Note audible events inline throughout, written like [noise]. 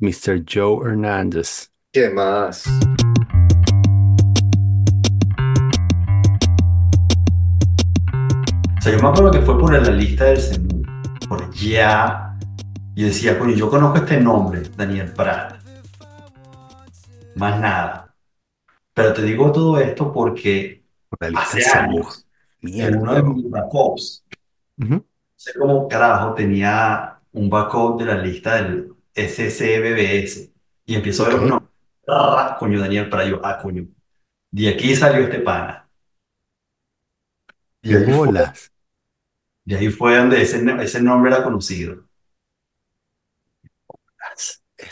Mr. Joe Hernández. ¿Qué más? O sea, yo me acuerdo que fue por la lista del CEMU, por ya. Y decía, coño, yo conozco este nombre, Daniel Prat. Más nada. Pero te digo todo esto porque Por la lista hace años, en uno de mis backups, Ujú. no sé cómo carajo, tenía un backup de la lista del SCBBS. Y empiezo a ver nombres. Ah, coño, Daniel Prat. Yo, ah, coño. De aquí salió este pana. Y ¿Qué ahí fue, y ahí fue donde ese, ese nombre era conocido.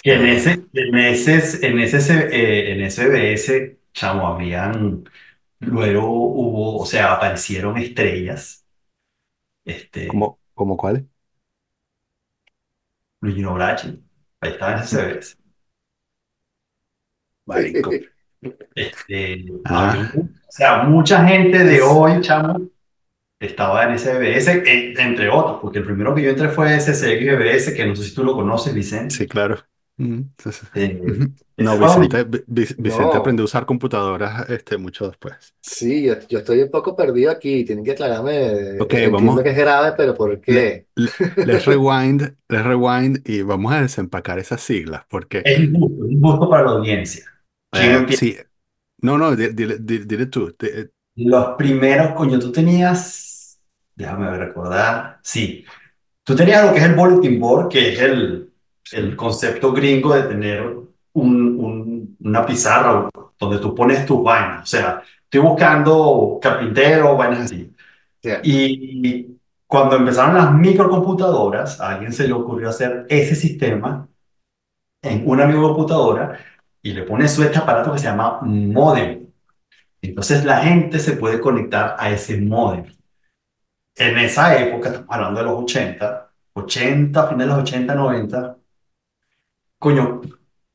Que en ese, en ese, en ese, eh, en ese BS, chamo, habían, luego hubo, o sea, aparecieron estrellas, este, ¿cómo, cómo cuál? Luigi Brachi, ahí estaba en ese CBS. Marico. Este, Ah. había o sea, mucha gente de hoy, chamo, estaba en ese BS, en- entre otros, porque el primero que yo entré fue ese CXBS, que no sé si tú lo conoces, Vicente. Sí, claro. Eh, No, Vicente, Vi- Vi- Vicente No. aprendió a usar computadoras este, mucho después. Sí, yo, yo estoy un poco perdido aquí. Tienen que aclararme. Ok, Entiendo vamos. que es grave, pero ¿por qué? Le- let's rewind, let's rewind y vamos a desempacar esas siglas porque Es injusto, es injusto para la audiencia. ¿Quién eh, empieza? sí, no, no, di- dile, di- dile tú. Te- Los primeros, coño, tú tenías, déjame recordar, sí, tú tenías lo que es el bulletin board, que es el, el concepto gringo de tener un- un- una pizarra donde tú pones tus vainas, o sea, estoy buscando carpintero, vainas así. Ya. Y cuando empezaron las microcomputadoras, a alguien se le ocurrió hacer ese sistema en una microcomputadora y le pone su este aparato que se llama modem. Entonces la gente se puede conectar a ese modem. En esa época, estamos hablando de los 80, 80, finales de los 80, 90, coño,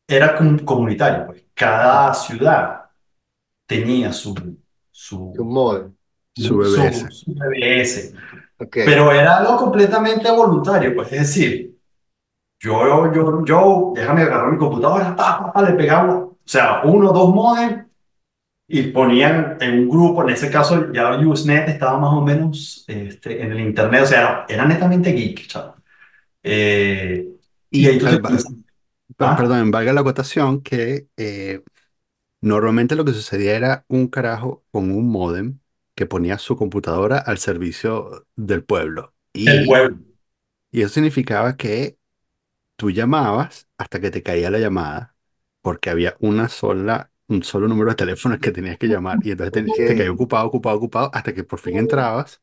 era com- comunitario, pues. Cada ciudad tenía su, su, Un modem. Su su, BBS. su BBS. Ok. Pero era algo completamente voluntario, pues es decir, yo, yo, yo, déjame agarrar mi computadora, pa, pa, pa, le pegaba, o sea, uno dos modems y ponían en un grupo, en ese caso ya Usenet estaba más o menos este, en el internet, o sea, era netamente geek, chaval. Eh, y Y ahí tú te al- ¿ah? perdón, valga la acotación que eh, normalmente lo que sucedía era un carajo con un módem que ponía su computadora al servicio del pueblo. el Y, pueblo. y eso significaba que tú llamabas hasta que te caía la llamada, porque había una sola, un solo número de teléfonos que tenías que llamar. Y entonces te, te caía ocupado, ocupado, ocupado, hasta que por fin entrabas,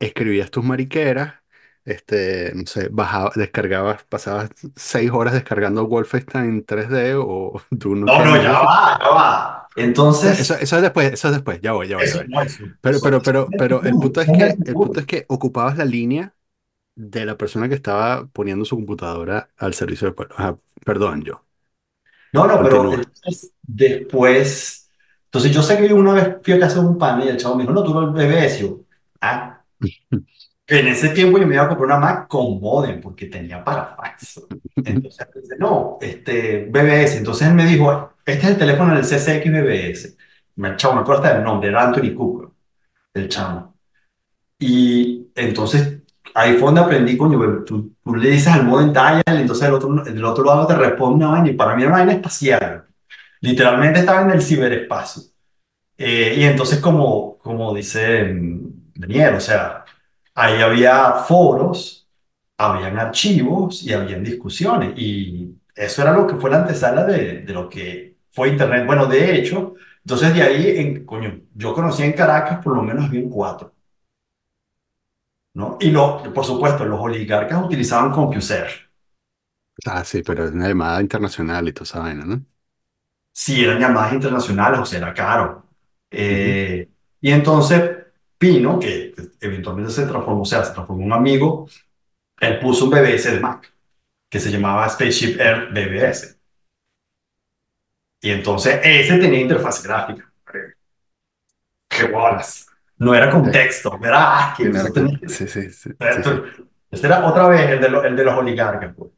escribías tus mariqueras, este, no sé, bajabas, descargabas, pasabas seis horas descargando Wolfenstein 3D o [laughs] Duke No, Nukem no, ya va, ya va. Entonces, eso es después, eso es después, ya voy, ya voy, ya voy. no es eso. Pero, pero, pero, pero el punto es que, el punto es que ocupabas la línea de la persona que estaba poniendo su computadora al servicio del pueblo. Ajá, perdón, yo. No, no, pero entonces después, entonces yo sé que una vez fui a casa de un pan y el chavo me dijo, no, tú no y yo, ah, [laughs] que en ese tiempo yo me iba a comprar una Mac con modem porque tenía para fax. Entonces, [laughs] no, este, BBS, entonces él me dijo, este es el teléfono del CCX BBS. Me, chavo, me acuerdo el nombre, era Anthony Cooper, el chamo. Y entonces ahí fue donde aprendí, coño, tú, tú le dices al modem dial, entonces el otro, del otro lado te responde una vaina y para mí era una vaina espacial. Literalmente estaba en el ciberespacio. Eh, y entonces, como, como dice mm, Daniel, o sea, ahí había foros, habían archivos y habían discusiones. Y eso era lo que fue la antesala de, de lo que fue Internet. Bueno, de hecho, entonces de ahí, en, coño, yo conocí en Caracas por lo menos bien cuatro, ¿no? Y lo, por supuesto, los oligarcas utilizaban CompuServe. Ah, sí, pero es una llamada internacional y toda esa vaina, ¿no? si eran llamadas internacionales o si era caro. Eh, y entonces Pino, que eventualmente se transformó, o sea, se transformó en un amigo, él puso un BBS de Mac, que se llamaba Spaceship Air BBS. Y entonces ese tenía interfaz gráfica. ¡Qué bolas! No era con Sí, texto, era tenía que- Sí, sí, sí. Este era otra vez el de, lo- el de los oligarcas. pues.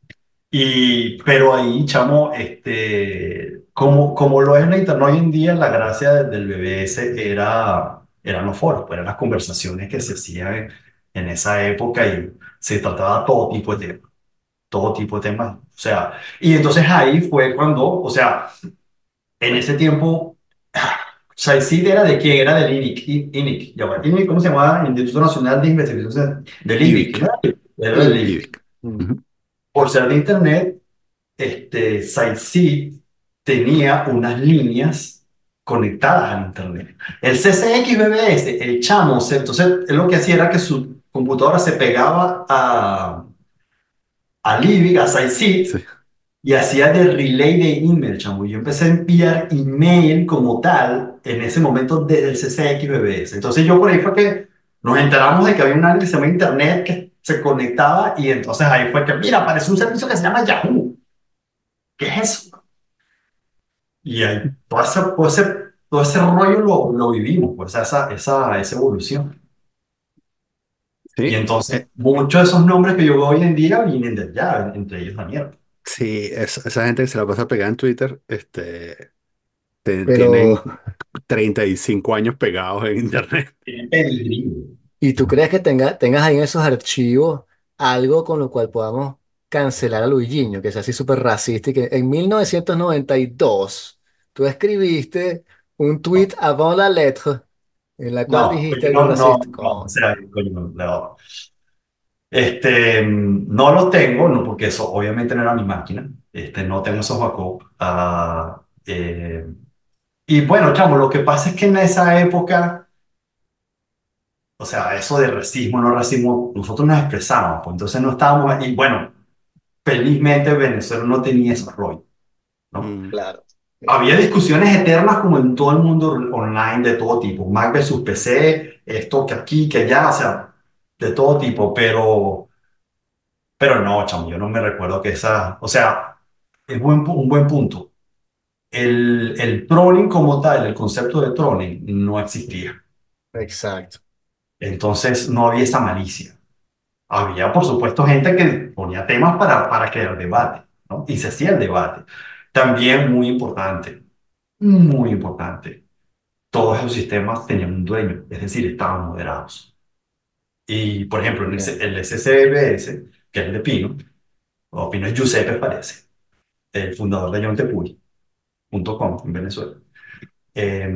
Y, pero ahí, chamo, este, como, como lo es la internet hoy en día, la gracia de- del BBS era, eran los foros, pues eran las conversaciones que se hacían en, esa época y se trataba todo tipo de temas, todo tipo de temas. O sea, y entonces ahí fue cuando, o sea, en ese tiempo, Saicid era de quién? Era del INIC, INIC, INIC, ¿cómo se llamaba? Instituto Nacional de Investigaciones del. ¿no? Era del. Ujú. Por ser de internet, este, SiteSeed tenía unas líneas conectadas al internet. El CCX BBS, el chamo, entonces él lo que hacía era que su computadora se pegaba a, a Livic, a SiteSeed, Sí. y hacía de relay de email, chamo. Yo empecé a enviar email como tal en ese momento desde el CCX BBS. Entonces yo por ahí fue que nos enteramos de que había un área que se llama Internet que se conectaba y entonces ahí fue que, mira, apareció un servicio que se llama Yahoo. ¿Qué es eso? Y ahí todo ese, todo ese, todo ese rollo lo, lo vivimos, pues esa, esa, esa evolución. Y Sí. entonces Eh, muchos de esos nombres que yo veo hoy en día vienen de allá, entre ellos Daniel. sí, es- esa gente que se la pasa pegada en Twitter, este, te- Pero, tienen 35 años pegados en internet. [laughs] Tienen pedigrí. ¿y tú crees que tenga, tengas ahí en esos archivos algo con lo cual podamos cancelar a Luigiño, que es así súper racista y que en 1992 tú escribiste un tweet avant la lettre en la cual No, dijiste algo no, no, racista? no, o Coño. sea, no, no. Este, no los tengo, no, porque eso obviamente no era mi máquina. Este, no tengo esos backups. Ah, eh, y bueno, chamo, lo que pasa es que en esa época, o sea, eso de racismo, no racismo, nosotros nos expresamos, pues entonces no estábamos, y bueno, felizmente Venezuela no tenía ese rollo, ¿no? Mm, Claro. Había discusiones eternas como en todo el mundo online de todo tipo, Mac versus PC, esto que aquí, que allá, o sea, de todo tipo, pero, pero no, chamo, yo no me recuerdo que esa, o sea, es buen, un buen punto. El, el trolling como tal, el concepto de trolling no existía. Exacto. Entonces no había esa malicia. Había, por supuesto, gente que ponía temas para, para crear debate, ¿no? Y se hacía el debate. También muy importante, muy importante. todos esos sistemas tenían un dueño, es decir, estaban moderados. Y, por ejemplo, en el, el SCBS, que es el de Pino, o Pino es Giuseppe, parece, el fundador de yontepuy.com en Venezuela, eh,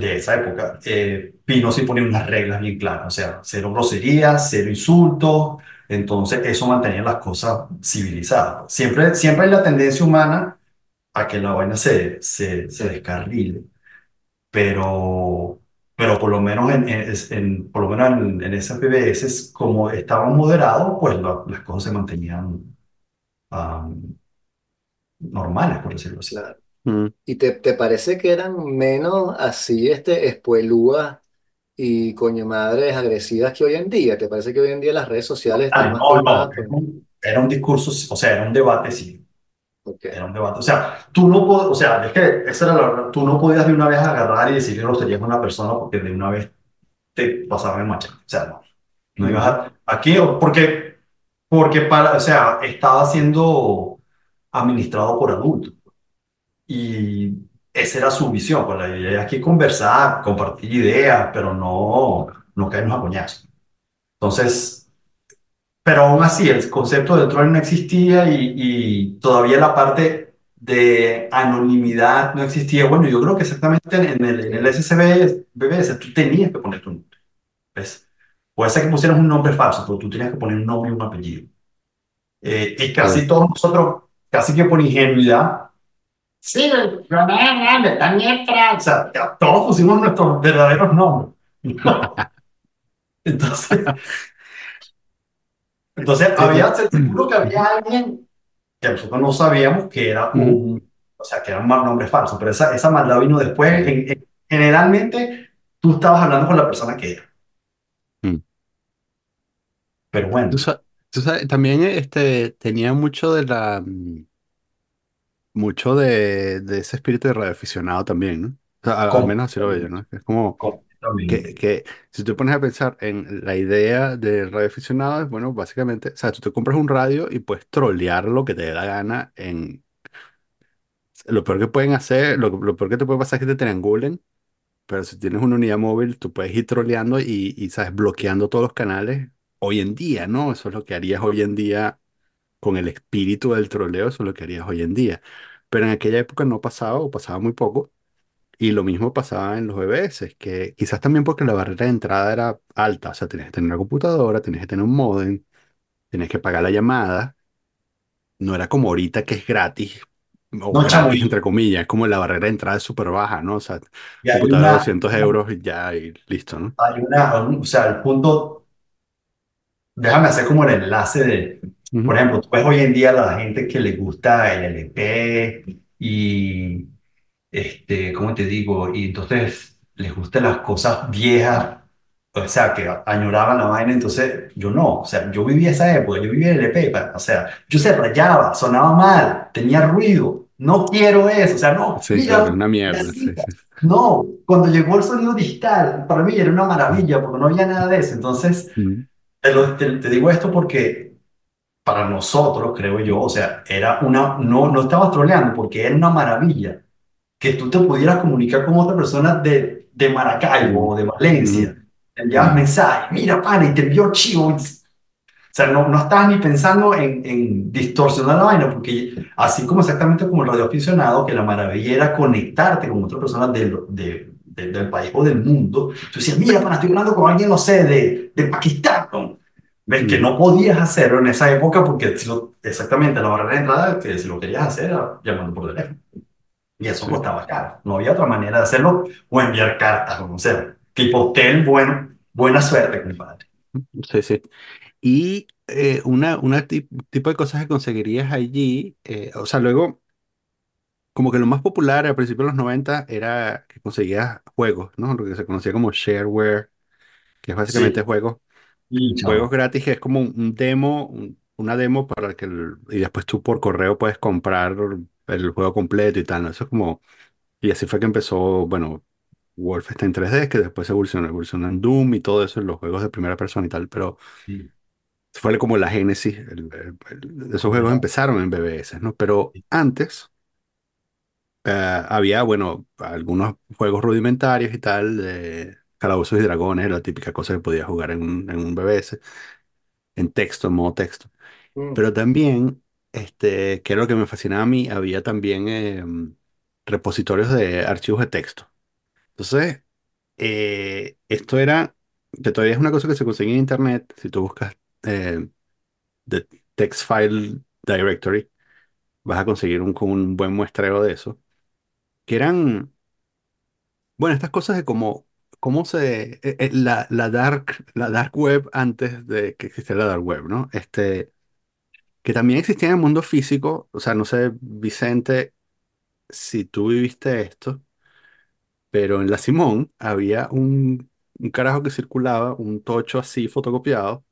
de esa época, eh, Pino sí ponía unas reglas bien claras, o sea, cero groserías, cero insultos, entonces eso mantenía las cosas civilizadas. Siempre, siempre hay la tendencia humana a que la vaina se, se, se descarrile pero, pero por lo menos en, en, en- por lo menos en, en esas PBS, como estaban moderados, pues la- las cosas se mantenían am, normales, por decirlo así. Claro. Mm. ¿Y te, te parece que eran menos así, este, espuelúas y coño madres agresivas que hoy en día? ¿Te parece que hoy en día las redes sociales Ah, están más no, no, era un, era un discurso, o sea, era un debate, sí, Ok, era un debate. O sea, tú no podías, o sea, es que esa era la tú no podías de una vez agarrar y decir que groserías a una persona porque de una vez te pasaban el machete. O sea, no, no ibas a, aquí, porque, porque para, o sea, estaba siendo administrado por adultos. Y esa era su visión, pues la idea es que conversar, compartir ideas, pero no, no caernos a coñazos. Entonces, pero aún así, el concepto de troll no existía y, y todavía la parte de anonimidad no existía. Bueno, yo creo que exactamente en el, en el tú tenías que poner tu nombre, ¿ves? Puede ser que pusieras un nombre falso, pero tú tenías que poner un nombre y un apellido. Eh, y casi todos nosotros, casi que por ingenuidad, Sí, Ronald, Daniel Trump. O sea, ya todos pusimos nuestros verdaderos nombres. No. Entonces, entonces había, seguro que había alguien que nosotros no sabíamos que era Ujú. un, o sea, que era un mal nombre falso, pero esa, esa maldad vino después. Sí. En- en- generalmente tú estabas hablando con la persona que era, Mm. pero Tú bueno, tú sabes, también este, tenía mucho de la, mm, mucho de, de ese espíritu de radioaficionado también, ¿no? O sea, al, al menos así lo veo yo, ¿no? Es como, Que, que si tú pones a pensar en la idea del radioaficionado, es bueno, básicamente, o sea, tú te compras un radio y puedes trolear lo que te dé la gana en... Lo peor que pueden hacer, lo, lo peor que te puede pasar es que te triangulen, pero si tienes una unidad móvil, tú puedes ir troleando y, y, ¿sabes? Bloqueando todos los canales hoy en día, ¿no? Eso es lo que harías hoy en día con el espíritu del troleo, eso es lo que harías hoy en día. Pero en aquella época no pasaba o pasaba muy poco. Y lo mismo pasaba en los BBS, que quizás también porque la barrera de entrada era alta, o sea, tenías que tener una computadora, tenías que tener un módem, tenías que pagar la llamada, no era como ahorita que es gratis, o No, gratis entre comillas, es como la barrera de entrada es súper baja, ¿no? O sea, computadora de una, 200 euros y ya, y listo, ¿no? hay una, un- o sea, el punto, déjame hacer como el enlace de, por Ujú, ejemplo, tú ves hoy en día la gente que le gusta el LP y este, ¿cómo te digo? Y entonces les gustan las cosas viejas, o sea, que añoraban la vaina, entonces yo no, o sea, yo vivía esa época, yo vivía el pa- o sea, yo se rayaba, sonaba mal, tenía ruido, no quiero eso, o sea, no, Sí, claro, mira, una mierda, sí, sí. no, cuando llegó el sonido digital, para mí era una maravilla, porque no había nada de eso, entonces, te, lo- te- te digo esto porque para nosotros, creo yo, o sea, era una, no, no estabas troleando, porque era una maravilla que tú te pudieras comunicar con otra persona de, de Maracaibo o de Valencia. Te enviabas ujú, mensajes, mira, pana, y te envió chivo. O sea, no, no estabas ni pensando en, en distorsionar la vaina, porque así como exactamente como el radioaficionado, que la maravilla era conectarte con otras personas del, de, de- del país o del mundo, tú decías, mira, pana, estoy hablando con alguien, no sé, de, de Pakistán. ¿no? Ves que ujú, no podías hacerlo en esa época porque si lo- exactamente la barrera de entrada, que si lo querías hacer era llamando por teléfono. Y eso sí, costaba caro. No había otra manera de hacerlo o enviar cartas, o sea, tipo hotel, bueno, buena suerte, compadre. sí, sí. Y eh, una, una tip- tipo de cosas que conseguirías allí, eh, o sea, luego, como que lo más popular al principio de los 90 era que conseguías juegos, ¿no? Lo que se conocía como shareware, que es básicamente Sí, juegos, y juegos chao. gratis, que es como un, un demo, un- una demo para que, el- y después tú por correo puedes comprar el juego completo y tal, ¿no? Eso es como, y así fue que empezó, bueno, Wolfenstein 3D, que después evolucionó, evolucionó en Doom y todo eso, en los juegos de primera persona y tal, pero Sí, fue como la génesis. el- el- el- esos juegos empezaron en BBS, ¿no? Pero antes eh, había, bueno, algunos juegos rudimentarios y tal, de Calabozos y Dragones, la típica cosa que podías jugar en un, en un BBS, en texto, en modo texto. Mm. Pero también, este, que era lo que me fascinaba a mí, había también eh, repositorios de archivos de texto. Entonces, eh, esto era, que todavía es una cosa que se consigue en internet, si tú buscas eh, The Text File Directory, vas a conseguir un, un buen muestreo de eso, que eran, bueno, estas cosas de cómo, cómo se, eh, eh, la, la dark, la dark web antes de que existiera la dark web, ¿no? Este, que también existía en el mundo físico, o sea, no sé, Vicente, si tú viviste esto, pero en la Simón había un, un carajo que circulaba, un tocho así fotocopiado,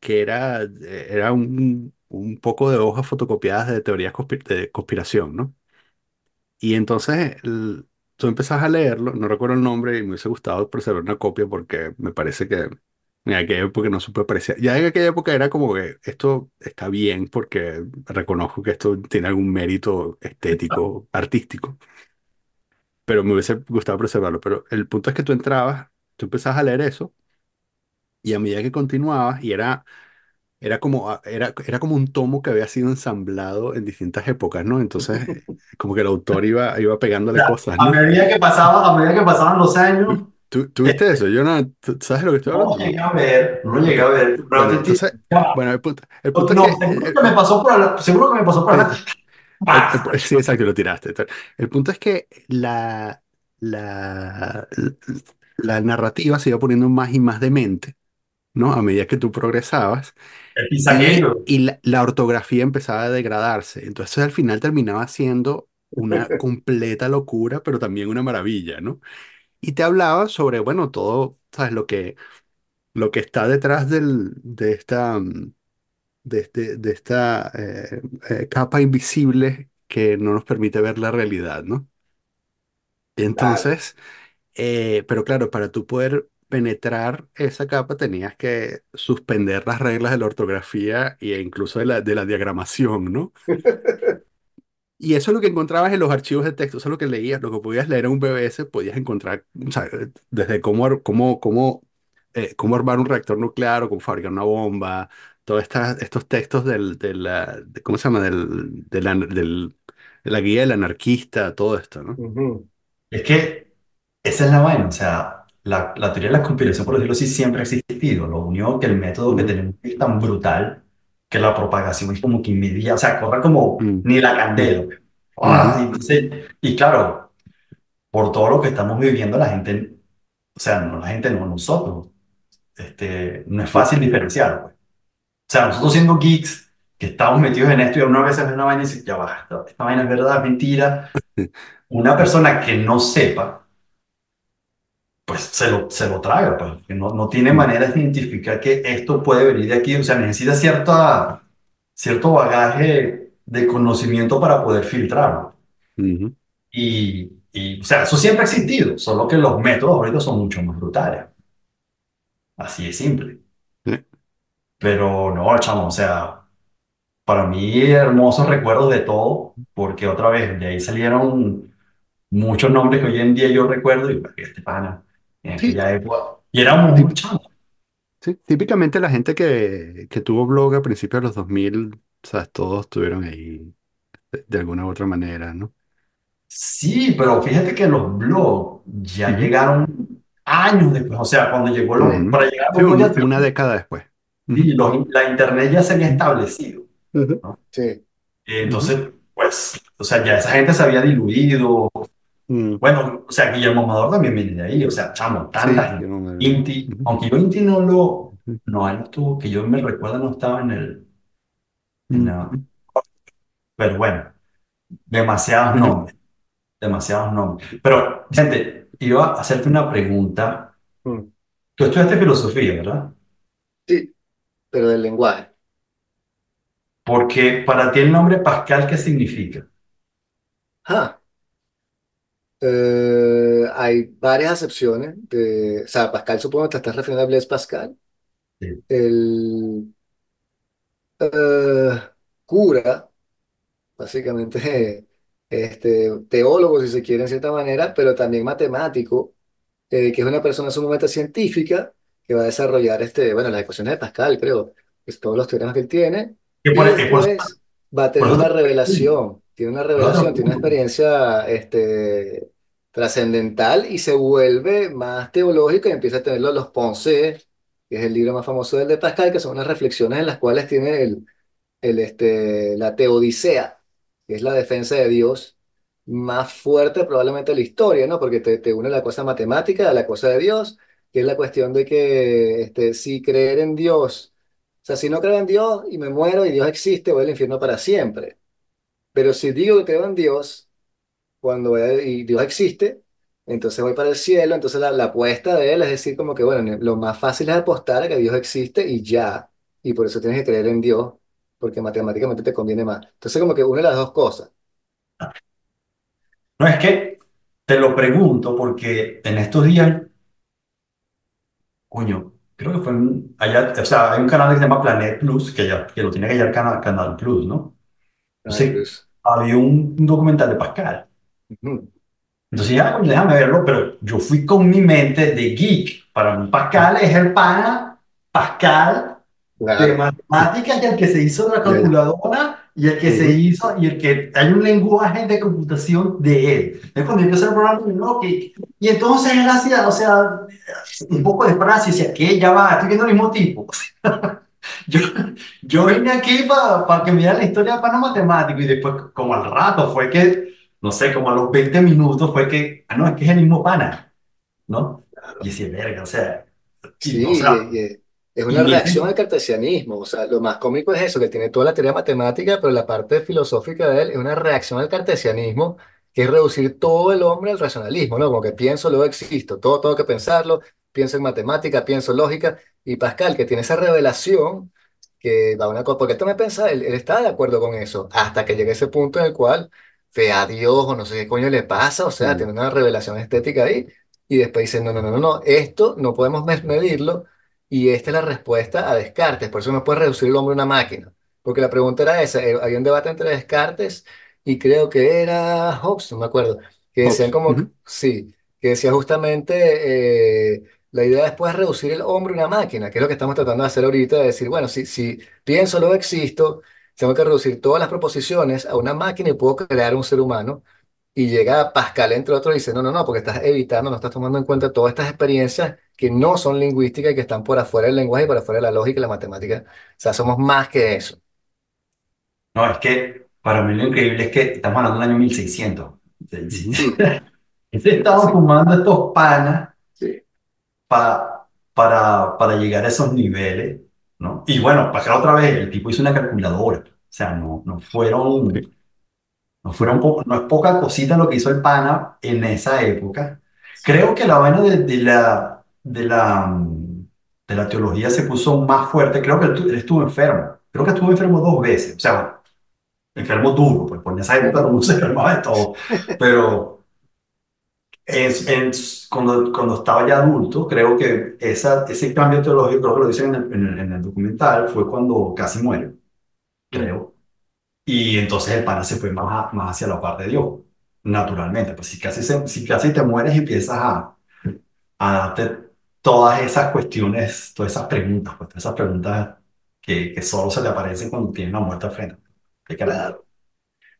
que era, eh, era un, un poco de hojas fotocopiadas de teorías de conspiración, ¿no? Y entonces el- tú empezás a leerlo, no recuerdo el nombre y me hubiese gustado preservar una copia porque me parece que en aquella época no supe apreciar. Ya en aquella época era como que esto está bien porque reconozco que esto tiene algún mérito estético, [laughs] artístico, pero me hubiese gustado preservarlo. Pero el punto es que tú entrabas, tú empezabas a leer eso y a medida que continuabas y era... Era como, a- era, era como un tomo que había sido ensamblado en distintas épocas, ¿no? Entonces, [laughs] como que el autor iba, iba O pegándole sea, cosas, a ¿no? medida que pasaba, a medida que pasaban los años, ¿Tú, tú eh, viste eso? Yo no, ¿tú- ¿sabes lo que estoy no hablando? llegué No. a ver, no llegué a ver, pero Bueno, entonces, ya bueno, el punto, el punto es que, no, seguro eh, que me pasó por la, seguro que me pasó por eh, la, sí, exacto, lo tiraste. El punto es que la, la, la narrativa se iba poniendo más y más demente, ¿no? A medida que tú progresabas el y, pizagueiro. y la, la ortografía empezaba a degradarse. Entonces, al final terminaba siendo una [laughs] completa locura, pero también una maravilla, ¿no? Y te hablaba sobre, bueno, todo, ¿sabes? Lo que lo que está detrás del, de esta, mm, de este- de esta eh, eh, capa invisible que no nos permite ver la realidad, ¿no? Y Claro. entonces, Eh, pero claro, para tú poder penetrar esa capa tenías que suspender las reglas de la ortografía e incluso de la, de la diagramación, ¿no? [laughs] Y eso es lo que encontrabas en los archivos de texto, eso es lo que leías, lo que podías leer en un BBS, podías encontrar, o sea, desde cómo, cómo, cómo, eh, cómo armar un reactor nuclear o cómo fabricar una bomba, todos estos textos del, de la, de- ¿cómo se llama? Del, de la, del- de la guía del anarquista, todo esto, ¿no? Es que esa es la vaina, o sea, la, la teoría de la conspiración, por decirlo así, siempre ha existido. Lo único que el método que Ujú, tenemos es tan brutal que la propagación es como que inmediata, o sea, corre como mm, ni la mm, candela. ujú, ¡Ah! Y, entonces- y claro, por todo lo que estamos viviendo, la gente, o sea, no la gente, no nosotros, este, no es fácil diferenciar, pues. O sea, nosotros siendo geeks, que estamos metidos en esto y una vez ves una vaina y dices, ya va, esta, esta vaina es verdad, es mentira. [laughs] Una persona que no sepa, pues se lo, se lo traga, pues, que no, no tiene mm, manera de identificar que esto puede venir de aquí, o sea, necesita cierta, cierto bagaje de conocimiento para poder filtrarlo. Y, y, o sea, eso siempre ha existido, solo que los métodos ahorita son mucho más brutales. Así de simple. sí. Pero no, chamo, o sea, para mí hermosos recuerdos de todo, porque otra vez de ahí salieron muchos nombres que hoy en día yo recuerdo y pues, este pana, en Sí, aquella época, y tí- muy chamos. sí, Típicamente la gente que, que tuvo blog a principios de los 2000, o sea, todos estuvieron ahí de, de alguna u otra manera, ¿no? Sí, pero fíjate que los blogs ya Ujú, llegaron años después, o sea, cuando llegó los, ujú. para llegar a Sí, los blogs un- ya, una década después. sí, Ujú, los- la internet ya se había establecido, ujú, ¿no? Sí. ujú, Entonces, pues, o sea, ya esa gente se había diluido. Mm. Bueno, o sea, Guillermo Amador también viene de ahí, o sea, chamo, tanta Sí, no me- Inti, aunque yo Inti no lo, no, él no estuvo, que yo me recuerdo no estaba en el, en la- pero bueno, demasiados nombres, demasiados nombres. Pero, gente, iba a hacerte una pregunta. Mm. Tú estudiaste filosofía, ¿verdad? Sí, pero del lenguaje. Porque para ti el nombre Pascal, ¿qué significa? Ah, eh, hay varias acepciones de, o sea, Pascal supongo que te estás refiriendo a Blaise Pascal, Sí. el eh, cura, básicamente [laughs] este, teólogo si se quiere en cierta manera, pero también matemático, eh, que es una persona sumamente científica que va a desarrollar este, bueno, las ecuaciones de Pascal, creo, es todos los teoremas que él tiene, Que y por, eh, por, después va a por tener eso una revelación, tiene una por revelación, tiene una experiencia este, trascendental y se vuelve más teológica y empieza a tenerlo los Pensées, que es el libro más famoso del de Pascal, que son unas reflexiones en las cuales tiene el, el, este, la teodicea, que es la defensa de Dios más fuerte probablemente de la historia, ¿no? Porque te, te une la cosa matemática a la cosa de Dios, que es la cuestión de que este, si creer en Dios, o sea, si no creo en Dios y me muero y Dios existe, voy al infierno para siempre. Pero si digo que creo en Dios, cuando voy a- y Dios existe, entonces voy para el cielo, entonces la, la apuesta de él es decir como que, bueno, lo más fácil es apostar a que Dios existe y ya, y por eso tienes que creer en Dios, porque matemáticamente te conviene más. Entonces como que une las dos cosas. No, es que te lo pregunto porque en estos días, coño, creo que fue en- allá, o sea, hay un canal que se llama Planet Plus, que, ya, que lo tiene que hallar Canal, Canal Plus, ¿no? Entonces, Cruz. había un documental de Pascal. Entonces, ya, coño, déjame verlo, pero yo fui con mi mente de geek. Para mí, Pascal es el pana, Pascal de Claro. matemáticas y el que se hizo la calculadora y el que se Ujú, hizo y el que hay un lenguaje de computación de él. Es cuando yo el programa, no, que, y entonces él hacía, o sea, un poco de frase y decía, ¿qué? Ya va, estoy viendo el mismo tipo. [laughs] Yo, yo vine aquí para que me diera la historia para no matemático y después, como al rato, fue que, no sé, como a los 20 minutos fue que, ah, no, es que es el mismo pana, ¿no? Y decía, verga, o sea, y, o Sí, sea, es una reacción al cartesianismo. O sea, lo más cómico es eso, que tiene toda la teoría matemática, pero la parte filosófica de él es una reacción al cartesianismo, que es reducir todo el hombre al racionalismo, ¿no? Como que pienso, luego existo, todo tengo que pensarlo, pienso en matemática, pienso en lógica. Y Pascal, que tiene esa revelación, que da una cosa, porque él también pensa, él, él está de acuerdo con eso, hasta que llega ese punto en el cual ve a Dios o no sé qué coño le pasa, o sea, mm, tiene una revelación estética ahí y después dicen, no, no, no, no, no, esto no podemos medirlo y esta es la respuesta a Descartes, por eso no puede reducir el hombre a una máquina, porque la pregunta era esa, eh, había un debate entre Descartes y creo que era Hobbes, no me acuerdo, que decían Hobbes. como, sí, que decía justamente, eh, la idea después es reducir el hombre a una máquina, que es lo que estamos tratando de hacer ahorita, de decir, bueno, si, si pienso, luego existo, tengo que reducir todas las proposiciones a una máquina y puedo crear un ser humano. Y llega Pascal, entre otros, y dice, no, no, no, porque estás evitando, no estás tomando en cuenta todas estas experiencias que no son lingüísticas y que están por afuera del lenguaje y por afuera de la lógica y la matemática. O sea, somos más que eso. No, es que para mí lo increíble es que estamos hablando del año 1600. Ujú. [laughs] Sí, Estaban sí, fumando estos panas sí. para, para, para llegar a esos niveles, ¿no? Y bueno, para acá otra vez, el tipo hizo una calculadora. O sea, no, no fueron, Sí. no fueron po- no es poca cosita lo que hizo el pana en esa época. Creo que la vaina de, de la, de la, de la teología se puso más fuerte. Creo que él, él estuvo enfermo. Creo que estuvo enfermo dos veces. O sea, enfermo duro, pues por esa época mundo se enfermaba de todo. [laughs] Pero es, en- cuando, cuando estaba ya adulto, creo que esa, ese cambio teológico, creo que lo dicen en el, en el, en el documental, fue cuando casi muere, creo. Y entonces el pana se fue más, más hacia la parte de Dios, naturalmente. Pues si casi, se- si casi te mueres, empiezas a, a darte todas esas cuestiones, todas esas preguntas, pues, todas esas preguntas que, que solo se le aparecen cuando tiene una muerte al frente. ¿Qué carajo?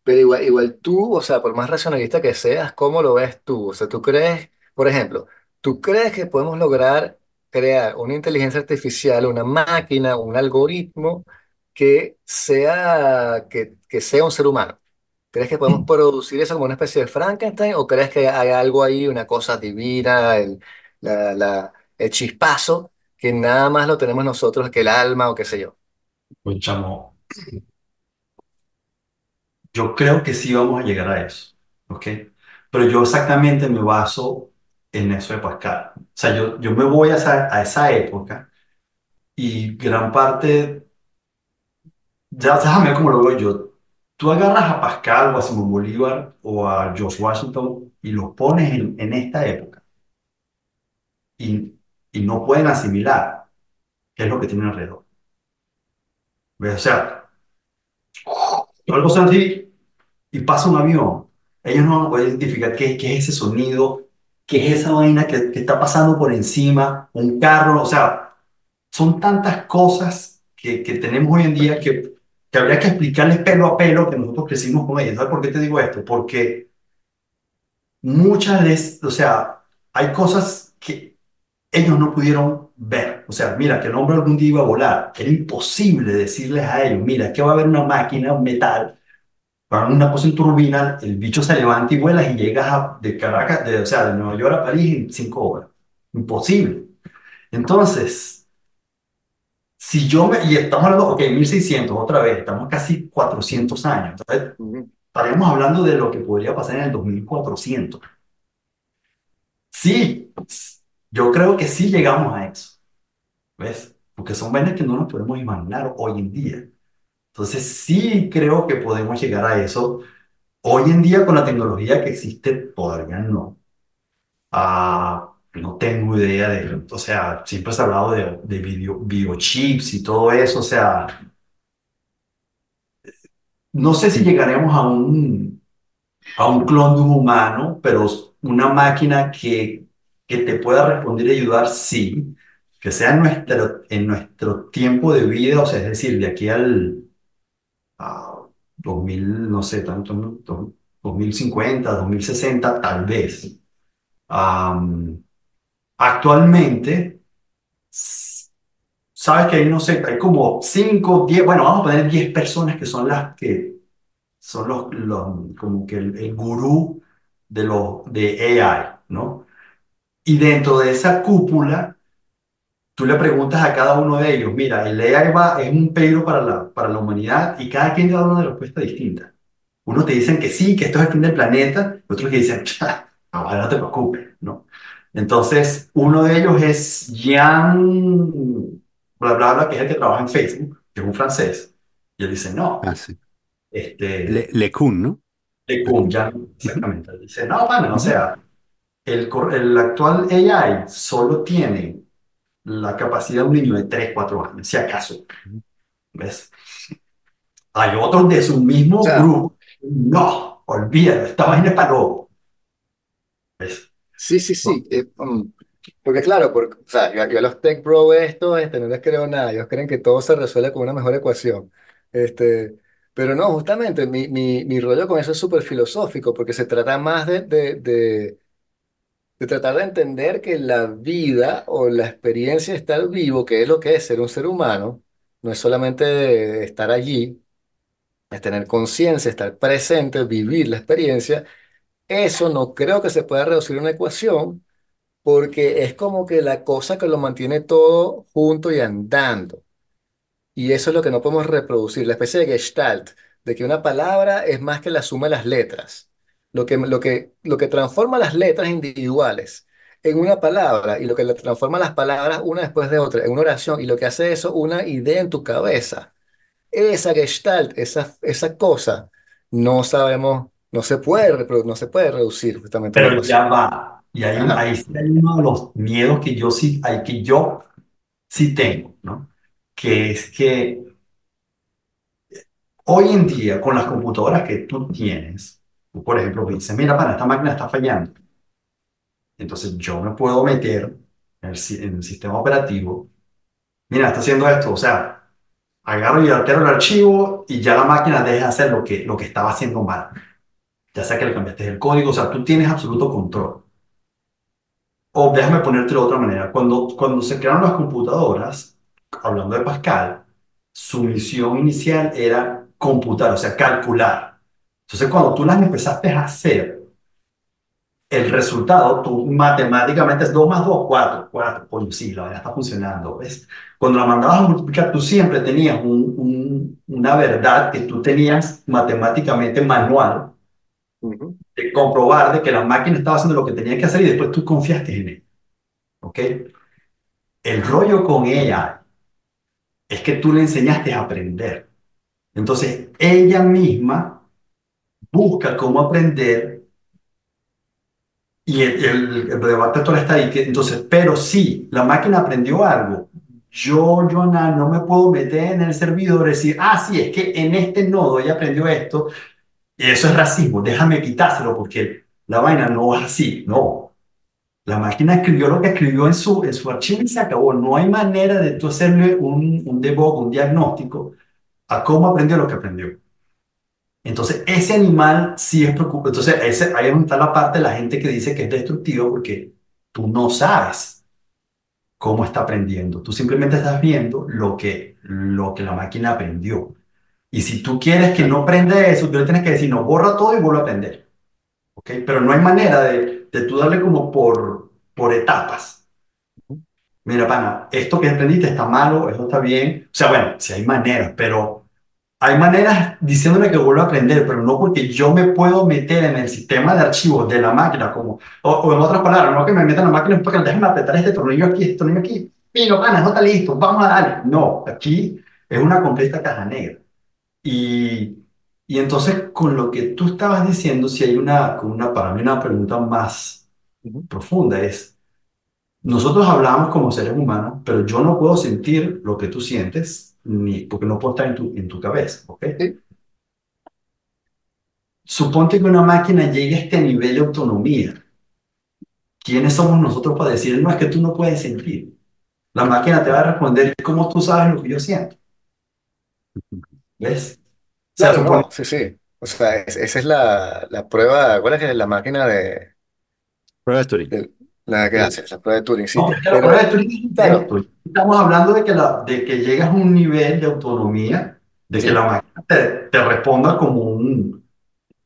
Pero igual, igual tú, o sea, por más racionalista que seas, ¿cómo lo ves tú? O sea, tú crees, por ejemplo, ¿tú crees que podemos lograr crear una inteligencia artificial, una máquina, un algoritmo que sea, que, que sea un ser humano? ¿Crees que podemos producir eso como una especie de Frankenstein o crees que hay algo ahí, una cosa divina, el, la, la- el chispazo, que nada más lo tenemos nosotros, que el alma o qué sé yo? Pues chamo, Yo creo que sí vamos a llegar a eso, ¿ok? Pero yo exactamente me baso en eso de Pascal. O sea, yo, yo me voy a esa, a esa época y gran parte, ya déjame cómo lo veo yo. Tú agarras a Pascal o a Simón Bolívar o a George Washington y los pones en, en esta época y, y no pueden asimilar qué es lo que tienen alrededor. O sea, algo así y pasa un avión, ellos no van a poder identificar qué, qué es ese sonido, qué es esa vaina que, que está pasando por encima, un carro, o sea, son tantas cosas que, que tenemos hoy en día que, que habría que explicarles pelo a pelo que nosotros crecimos con ellos. ¿Sabes por qué te digo esto? Porque muchas veces, o sea, hay cosas que ellos no pudieron ver. O sea, mira, que el hombre algún día iba a volar. Era imposible decirles a ellos, mira, que va a haber una máquina, un metal Van una cosa en turbina, el bicho se levanta y vuelas y llegas a- de Caracas, de, o sea, de Nueva York a París en cinco horas. Imposible. Entonces, si yo me, y estamos hablando, ok, 1600 otra vez, estamos casi 400 años. Entonces, Ujú. estaremos hablando de lo que podría pasar en el 2400. Sí, yo creo que sí llegamos a eso, ¿ves? Porque son vainas que no nos podemos imaginar hoy en día. Entonces, sí creo que podemos llegar a eso. Hoy en día, con la tecnología que existe, todavía no. Ah, no tengo idea de, o sea, siempre se ha hablado de, de video, biochips y todo eso, o sea, no sé si llegaremos a un, a un clon de un humano, pero una máquina que, que te pueda responder y ayudar, sí, que sea en nuestro, en nuestro tiempo de vida, o sea, es decir, de aquí al a 2000, no sé, tanto, 2050, 2060, tal vez. Actualmente... Sabes que hay, no sé, hay como 5 10 bueno, vamos a poner 10 personas que son las que son los como que el, el gurú de, los de AI, ¿no? Y dentro de esa cúpula, tú le preguntas a cada uno de ellos, mira, el AI va, es un peligro para la, para la humanidad y cada quien da una respuesta distinta. Unos te dicen que sí, que esto es el fin del planeta, otros que dicen, "Cha, no, te preocupes, ¿no? Entonces, uno de ellos es Jean, bla, bla, bla, que es el que trabaja en Facebook, que es un francés. Y él dice, Ah, no, sí. Le, este, LeCun, ¿no? LeCun. Jean, Ujú, exactamente. Él dice, no, bueno, o sea, El, el actual AI solo tiene la capacidad de un niño de 3 4 años, si acaso. ¿Ves? Hay otros de su O mismo sea, grupo. No, olvídalo, esta vaina es para loco. ¿Ves? sí, sí, sí. eh, mm, porque claro, porque, o sea, yo, yo a los tech bro estos este, no les creo nada. Ellos creen que todo se resuelve con una mejor ecuación. Este, pero no, justamente mi, mi, mi rollo con eso es súper filosófico, porque se trata más de, de, de, de tratar de entender que la vida o la experiencia de estar vivo, que es lo que es ser un ser humano, no es solamente estar allí, es tener conciencia, estar presente, vivir la experiencia. Eso no creo que se pueda reducir a una ecuación porque es como que la cosa que lo mantiene todo junto y andando. Y eso es lo que no podemos reproducir, la especie de gestalt, de que una palabra es más que la suma de las letras. Lo que, lo que, lo que transforma las letras individuales en una palabra y lo que transforma las palabras una después de otra en una oración y lo que hace eso una idea en tu cabeza. Esa gestalt, esa, esa cosa, no sabemos, no se puede no se puede reducir justamente Pero ya va. Y un, Ajá. ahí hay uno de los miedos que yo sí, hay, que yo sí tengo, ¿no? Que es que hoy en día, con las computadoras que tú tienes, tú, por ejemplo, dices, mira, para, esta máquina está fallando. Entonces yo me puedo meter en el, en el sistema operativo. Mira, está haciendo esto. O sea, agarro y altero el archivo y ya la máquina deja de hacer lo que, lo que estaba haciendo mal. Ya sea que le cambiaste el código, o sea, tú tienes absoluto control. O déjame ponértelo de otra manera. Cuando, cuando se crearon las computadoras, hablando de Pascal, su misión inicial era computar, o sea, calcular. Entonces, cuando tú las empezaste a hacer, el resultado, tú matemáticamente es 2 más 2 4 4 coño, sí, la vaina está funcionando, ¿ves? Cuando la mandabas a multiplicar, tú siempre tenías un- un- una verdad que tú tenías matemáticamente manual Ujú, de comprobar de que la máquina estaba haciendo lo que tenía que hacer y después tú confiaste en él, ¿ok? El rollo con ella es que tú le enseñaste a aprender. Entonces, ella misma busca cómo aprender y el, el, el debate actual está ahí. Entonces, pero si la máquina aprendió algo, yo, Jonah, no me puedo meter en el servidor y decir, ah, sí, es que en este nodo ella aprendió esto y eso es racismo, déjame quitárselo porque la vaina no es así. No, la máquina escribió lo que escribió en su, en su archivo y se acabó. No hay manera de tú hacerle un, un debug, un diagnóstico a cómo aprendió lo que aprendió. Entonces, ese animal sí es preocupante. Entonces, ese, ahí está la parte de la gente que dice que es destructivo porque tú no sabes cómo está aprendiendo. Tú simplemente estás viendo lo que, lo que la máquina aprendió. Y si tú quieres que no aprenda eso, tú le tienes que decir, no, borra todo y vuelve a aprender. ¿Ok? Pero no hay manera de, de tú darle como por, por etapas. Mira, pana, esto que aprendiste está malo, esto está bien. O sea, bueno, sí hay maneras, pero hay maneras diciéndole que vuelvo a aprender, pero no porque yo me puedo meter en el sistema de archivos de la máquina, como, o, o en otras palabras, no que me metan en la máquina porque déjame apretar este tornillo aquí, este tornillo aquí. Mira, pana, no está listo, vamos a darle. No, aquí es una completa caja negra. Y, y entonces, con lo que tú estabas diciendo, si hay una, con una, para mí una pregunta más profunda es, nosotros hablamos como seres humanos, pero yo no puedo sentir lo que tú sientes, ni porque no puedo estar en tu, en tu cabeza, ¿ok? Sí. Suponte que una máquina llegue a este nivel de autonomía. ¿Quiénes somos nosotros para decir, no, es que tú no puedes sentir? La máquina te va a responder, ¿cómo tú sabes lo que yo siento? ¿Ves? O sea, Claro, supone... no, sí, sí. O sea, es- esa es la, la prueba, ¿cuál es la máquina de, Prueba de Turing. de- la hace, la prueba de Turing, sí. No, pero la prueba de Turing es. Estamos hablando de que, la, de que llegas a un nivel de autonomía, de que la sí, máquina te, te responda como un,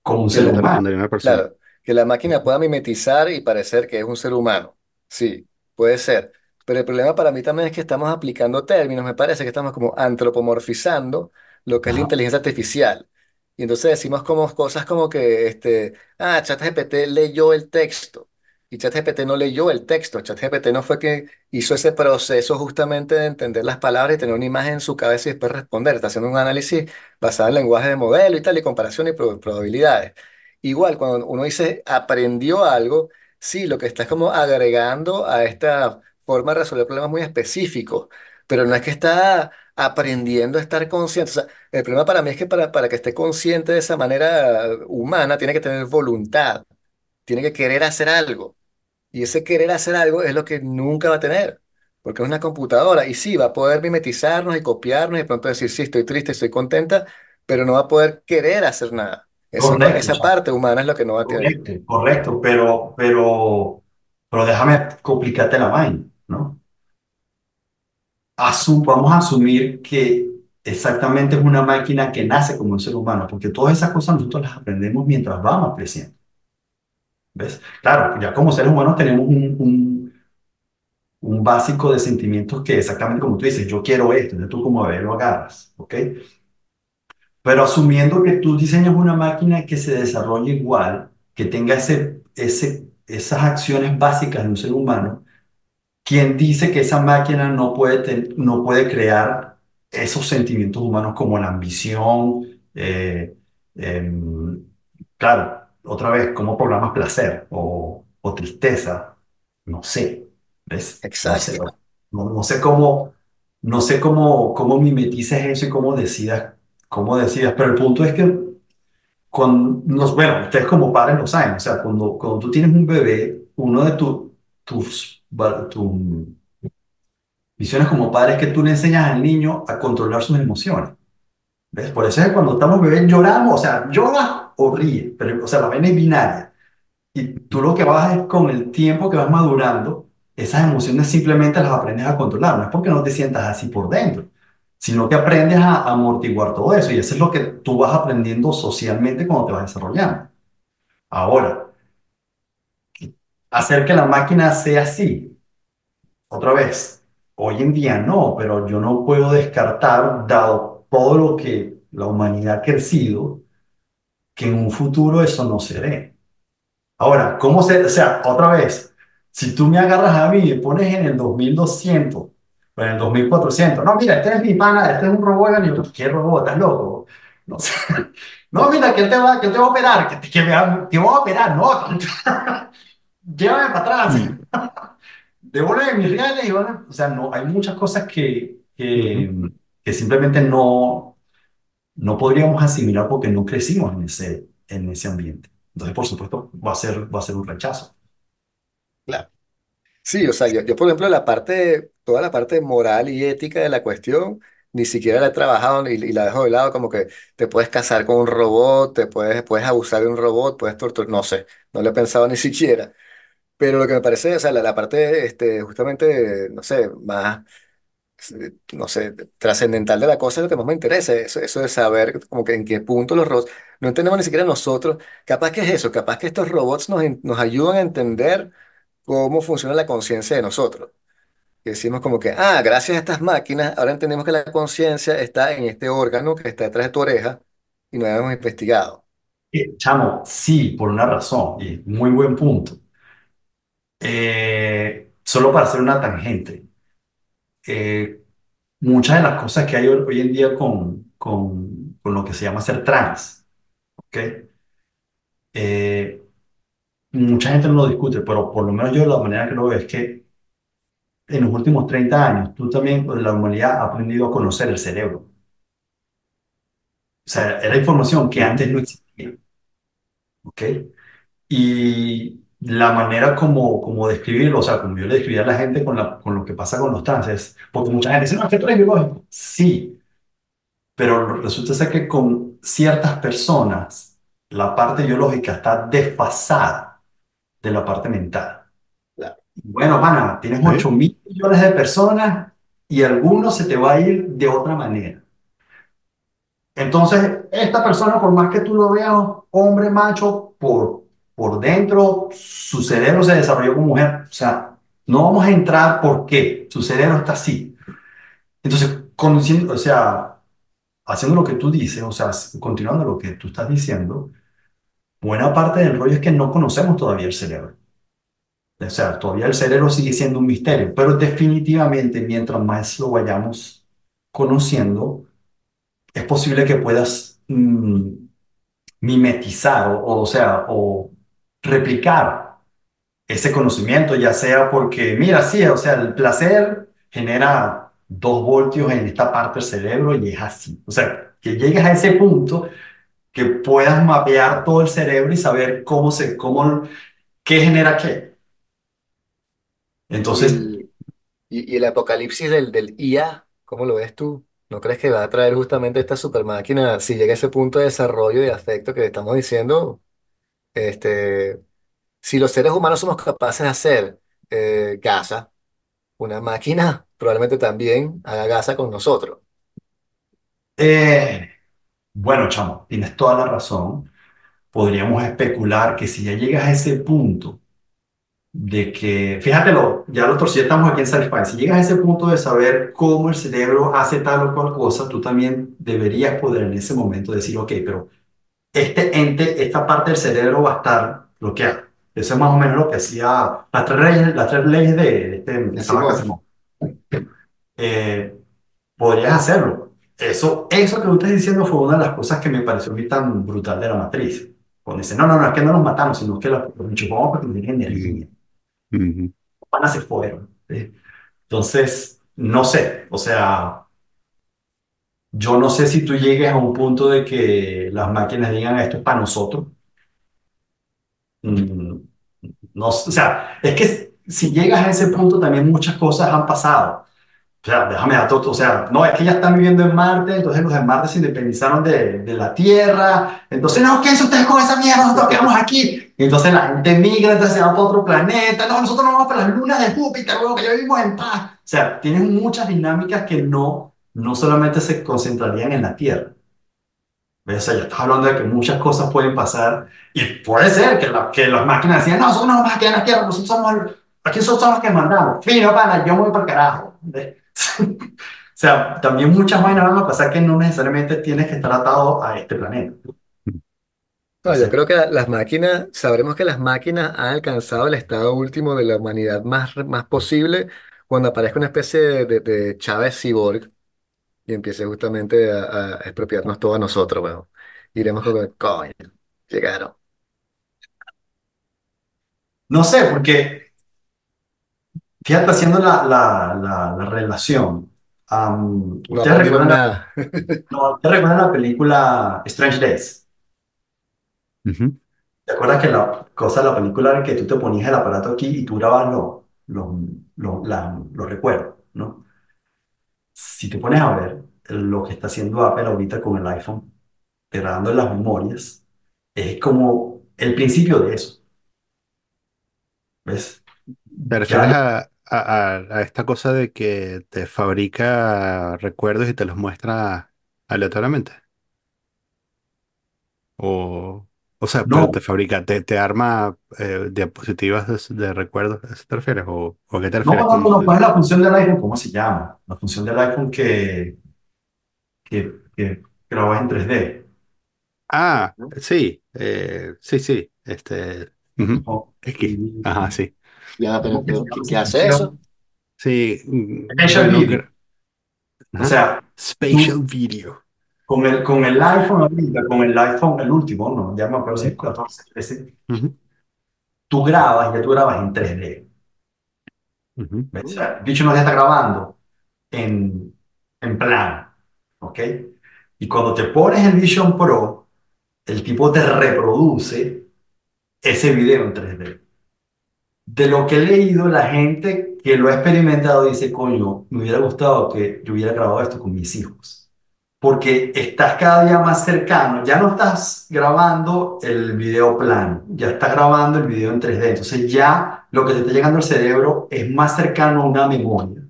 como un que ser humano. una persona. claro, que la máquina pueda mimetizar y parecer que es un ser humano. Sí, puede ser. Pero el problema para mí también es que estamos aplicando términos, me parece que estamos como antropomorfizando lo que es la Ajá. inteligencia artificial. Y entonces decimos como cosas como que, este, ah, ChatGPT leyó el texto. Y ChatGPT no leyó el texto. ChatGPT no fue que hizo ese proceso justamente de entender las palabras y tener una imagen en su cabeza y después responder. Está haciendo un análisis basado en lenguaje de modelo y tal, y comparación y prob- probabilidades. Igual, cuando uno dice aprendió algo, Sí, lo que estás como agregando a esta forma de resolver problemas muy específicos, pero no es que está aprendiendo a estar consciente. O sea, el problema para mí es que para, para que esté consciente de esa manera humana, tiene que tener voluntad, tiene que querer hacer algo. Y ese querer hacer algo es lo que nunca va a tener, porque es una computadora. Y sí, va a poder mimetizarnos y copiarnos y de pronto decir, sí, estoy triste, estoy contenta, pero no va a poder querer hacer nada. Eso no, Correcto, esa parte humana es lo que no va a tener. correcto, correcto, pero, pero, pero déjame complicarte la vaina, ¿no? Asu- vamos a asumir que exactamente es una máquina que nace como un ser humano, porque todas esas cosas nosotros las aprendemos mientras vamos creciendo, ¿ves? Claro, ya como seres humanos tenemos un, un, un básico de sentimientos que exactamente como tú dices, yo quiero esto, entonces tú como bebé lo agarras, ¿ok? Pero asumiendo que tú diseñas una máquina que se desarrolle igual, que tenga ese, ese, esas acciones básicas de un ser humano, ¿quién dice que esa máquina no puede, ten- no puede crear esos sentimientos humanos como la ambición? eh, em, claro, otra vez, ¿cómo programas placer o, o tristeza? No sé, ¿ves? No sé, Exacto. no, no sé cómo, no sé cómo, cómo mimetices eso y cómo decidas, cómo decidas, pero el punto es que con, nos, bueno, ustedes como padres lo saben, o sea, cuando, cuando tú tienes un bebé, uno de tu- tus, tu, misiones como padre es que tú le enseñas al niño a controlar sus emociones. ¿Ves? Por eso es que cuando estamos bebés lloramos, o sea, llora o ríe, pero, o sea, la vaina es binaria. Y tú lo que vas es con el tiempo que vas madurando, esas emociones simplemente las aprendes a controlar. No es porque no te sientas así por dentro, sino que aprendes a, a amortiguar todo eso. Y eso es lo que tú vas aprendiendo socialmente cuando te vas desarrollando. Ahora, hacer que la máquina sea así, otra vez, hoy en día no, pero yo no puedo descartar, dado todo lo que la humanidad ha crecido, que en un futuro eso no se dé. Ahora, ¿cómo se, o sea, otra vez, si tú me agarras a mí y me pones en el 2200 o en el 2400, no, mira, este es mi pana, este es un robot, y yo, ¿qué robot? ¿Estás loco? No sé. [laughs] No, mira, que él te va, que él te va a operar, que te, que me va- te va a operar, no, [laughs] llévame para atrás. [laughs] Devuelve mis reales y van a- o sea, no, hay muchas cosas que, que, que simplemente no, no podríamos asimilar porque no crecimos en ese, en ese ambiente. Entonces, por supuesto, va a ser, va a ser un rechazo. Claro. Sí, o sea, yo, yo, por ejemplo, la parte, toda la parte moral y ética de la cuestión, ni siquiera la he trabajado y, y la dejo de lado, como que te puedes casar con un robot, te puedes, puedes abusar de un robot, puedes torturar, no sé, no lo he pensado ni siquiera. Pero lo que me parece, o sea, la, la parte, este, justamente, no sé, más, no sé, trascendental de la cosa es lo que más me interesa, eso, eso de saber como que en qué punto los robots, no entendemos ni siquiera nosotros, capaz que es eso, capaz que estos robots nos, nos ayudan a entender cómo funciona la conciencia de nosotros. Y decimos como que, ah, gracias a estas máquinas, ahora entendemos que la conciencia está en este órgano que está detrás de tu oreja y no habíamos investigado. Eh, chamo, sí, por una razón, y muy buen punto. Eh, solo para hacer una tangente, eh, muchas de las cosas que hay hoy, en día con, con, con lo que se llama ser trans, ¿ok? Eh, mucha gente no lo discute, pero por lo menos yo la manera que lo veo es que en los últimos 30 años, tú también, pues, la humanidad ha aprendido a conocer el cerebro. O sea, era información que antes no existía, ¿ok? Y la manera como, como describirlo, o sea, como yo le describía a la gente con, la, con lo que pasa con los trans, es, porque mucha gente dice, no, es que tú eres biológico. Sí, pero resulta ser que con ciertas personas la parte biológica está desfasada de la parte mental. Claro, Bueno, pana, tienes Sí, 8 mil millones de personas y algunos se te va a ir de otra manera. Entonces, esta persona, por más que tú lo veas hombre, macho, por, por dentro, su cerebro se desarrolló como mujer. O sea, no vamos a entrar por qué. Su cerebro está así. Entonces, conociendo, o sea, haciendo lo que tú dices, o sea, continuando lo que tú estás diciendo, buena parte del rollo es que no conocemos todavía el cerebro. O sea, todavía el cerebro sigue siendo un misterio, pero definitivamente mientras más lo vayamos conociendo, es posible que puedas mm, mimetizar o, o sea, o replicar ese conocimiento, ya sea porque, mira, sí, o sea, el placer genera dos voltios en esta parte del cerebro y es así. O sea, que llegues a ese punto que puedas mapear todo el cerebro y saber cómo se, cómo, qué genera qué. Entonces, y, y el apocalipsis del, del IA, ¿cómo lo ves tú? ¿No crees que va a traer justamente esta super máquina si llega a ese punto de desarrollo y de afecto que estamos diciendo? Este, si los seres humanos somos capaces de hacer eh, Gaza, una máquina probablemente también haga Gaza con nosotros. eh, bueno, chamo, tienes toda la razón. Podríamos especular que si ya llegas a ese punto de que, fíjatelo, ya lo torcí, estamos aquí en Sci-Fi, si llegas a ese punto de saber cómo el cerebro hace tal o cual cosa, tú también deberías poder en ese momento decir, ok, pero este ente, esta parte del cerebro va a estar bloqueada. Eso es más o menos lo que hacía las tres leyes, las tres leyes de, este, de. Eh, podrías hacerlo. Eso, eso que tú estás diciendo fue una de las cosas que me pareció a mí tan brutal de la matriz. Cuando dice, no, no, no, es que no los matamos, sino que los, los enchufamos porque tienen energía. Ujú. Los panas se fueron. ¿sí? Entonces, no sé, o sea, yo no sé si tú llegues a un punto de que las máquinas digan esto es para nosotros. Mm, No, o sea, es que si llegas a ese punto también muchas cosas han pasado. O sea, déjame dar todo, o sea, no, es que ya están viviendo en Marte, entonces los de Marte se independizaron de, de la Tierra, entonces, no, ¿qué hacen ustedes con esa mierda? Nosotros quedamos aquí. Entonces la gente migra, entonces se va para otro planeta, no, nosotros no vamos para las lunas de Júpiter, luego que ya vivimos en paz. O sea, tienen muchas dinámicas que no, no solamente se concentrarían en la Tierra. ¿Ves? O sea, ya estás hablando de que muchas cosas pueden pasar y puede ser que, la, que las máquinas decían, no, vamos a quedar en la Tierra, nosotros somos, aquí somos los que mandamos. Fino, pana, yo voy para el carajo. ¿Ves? [laughs] O sea, también muchas vainas van a pasar que no necesariamente tienes que estar atado a este planeta. No, yo creo que la- las máquinas, sabremos que las máquinas han alcanzado el estado último de la humanidad más, más posible cuando aparezca una especie de, de, de Chávez cyborg y empiece justamente a, a expropiarnos todo a nosotros, weón. Iremos como, coño, llegaron. no sé, porque fíjate haciendo la, la, la, la relación. am, No ¿ustedes aprendimos recuerdan la, nada. [laughs] no, ¿ustedes recuerdan la película Strange Days? Ujú. ¿Te acuerdas que la cosa de la película era que tú te ponías el aparato aquí y tú grababas los los los la- los recuerdos, ¿no? Si te pones a ver lo que está haciendo Apple ahorita con el iPhone, grabando las memorias, es como el principio de eso, ¿ves? ¿Te refieres Ya, a, a- a- a esta cosa de que te fabrica recuerdos y te los muestra aleatoriamente? O, o sea, pero te fabrica, te, te arma eh, diapositivas de, de recuerdos, ¿a eso te refieres? ¿O, o a qué te no, refieres no, no, ¿cuál es la función del iPhone? ¿Cómo se llama? La función del iPhone que, que, que grabas en 3D. Ah, ¿no? sí, eh, sí, sí, este, ujú, ¿no? X, ajá, sí. Ya, pero, ¿Cómo que se pero, llama ¿qué, qué hace eso? Sí, mm, Spatial bueno, Video. O sea, Spatial tú Video. Con el, con el iPhone con el iPhone, el último, no, ya me acuerdo si es 14, 13, Ujú, tú grabas, ya tú grabas en 3D. ujú. ¿ves? O Mm. sea, el bicho no ya está grabando en, en plano, ¿ok? Y cuando te pones el Vision Pro, el tipo te reproduce ese video en 3D. De lo que he leído, la gente que lo ha experimentado dice, coño, me hubiera gustado que yo hubiera grabado esto con mis hijos. Porque estás cada día más cercano, ya no estás grabando el video plano, ya estás grabando el video en 3D, entonces ya lo que te está llegando al cerebro es más cercano a una memoria,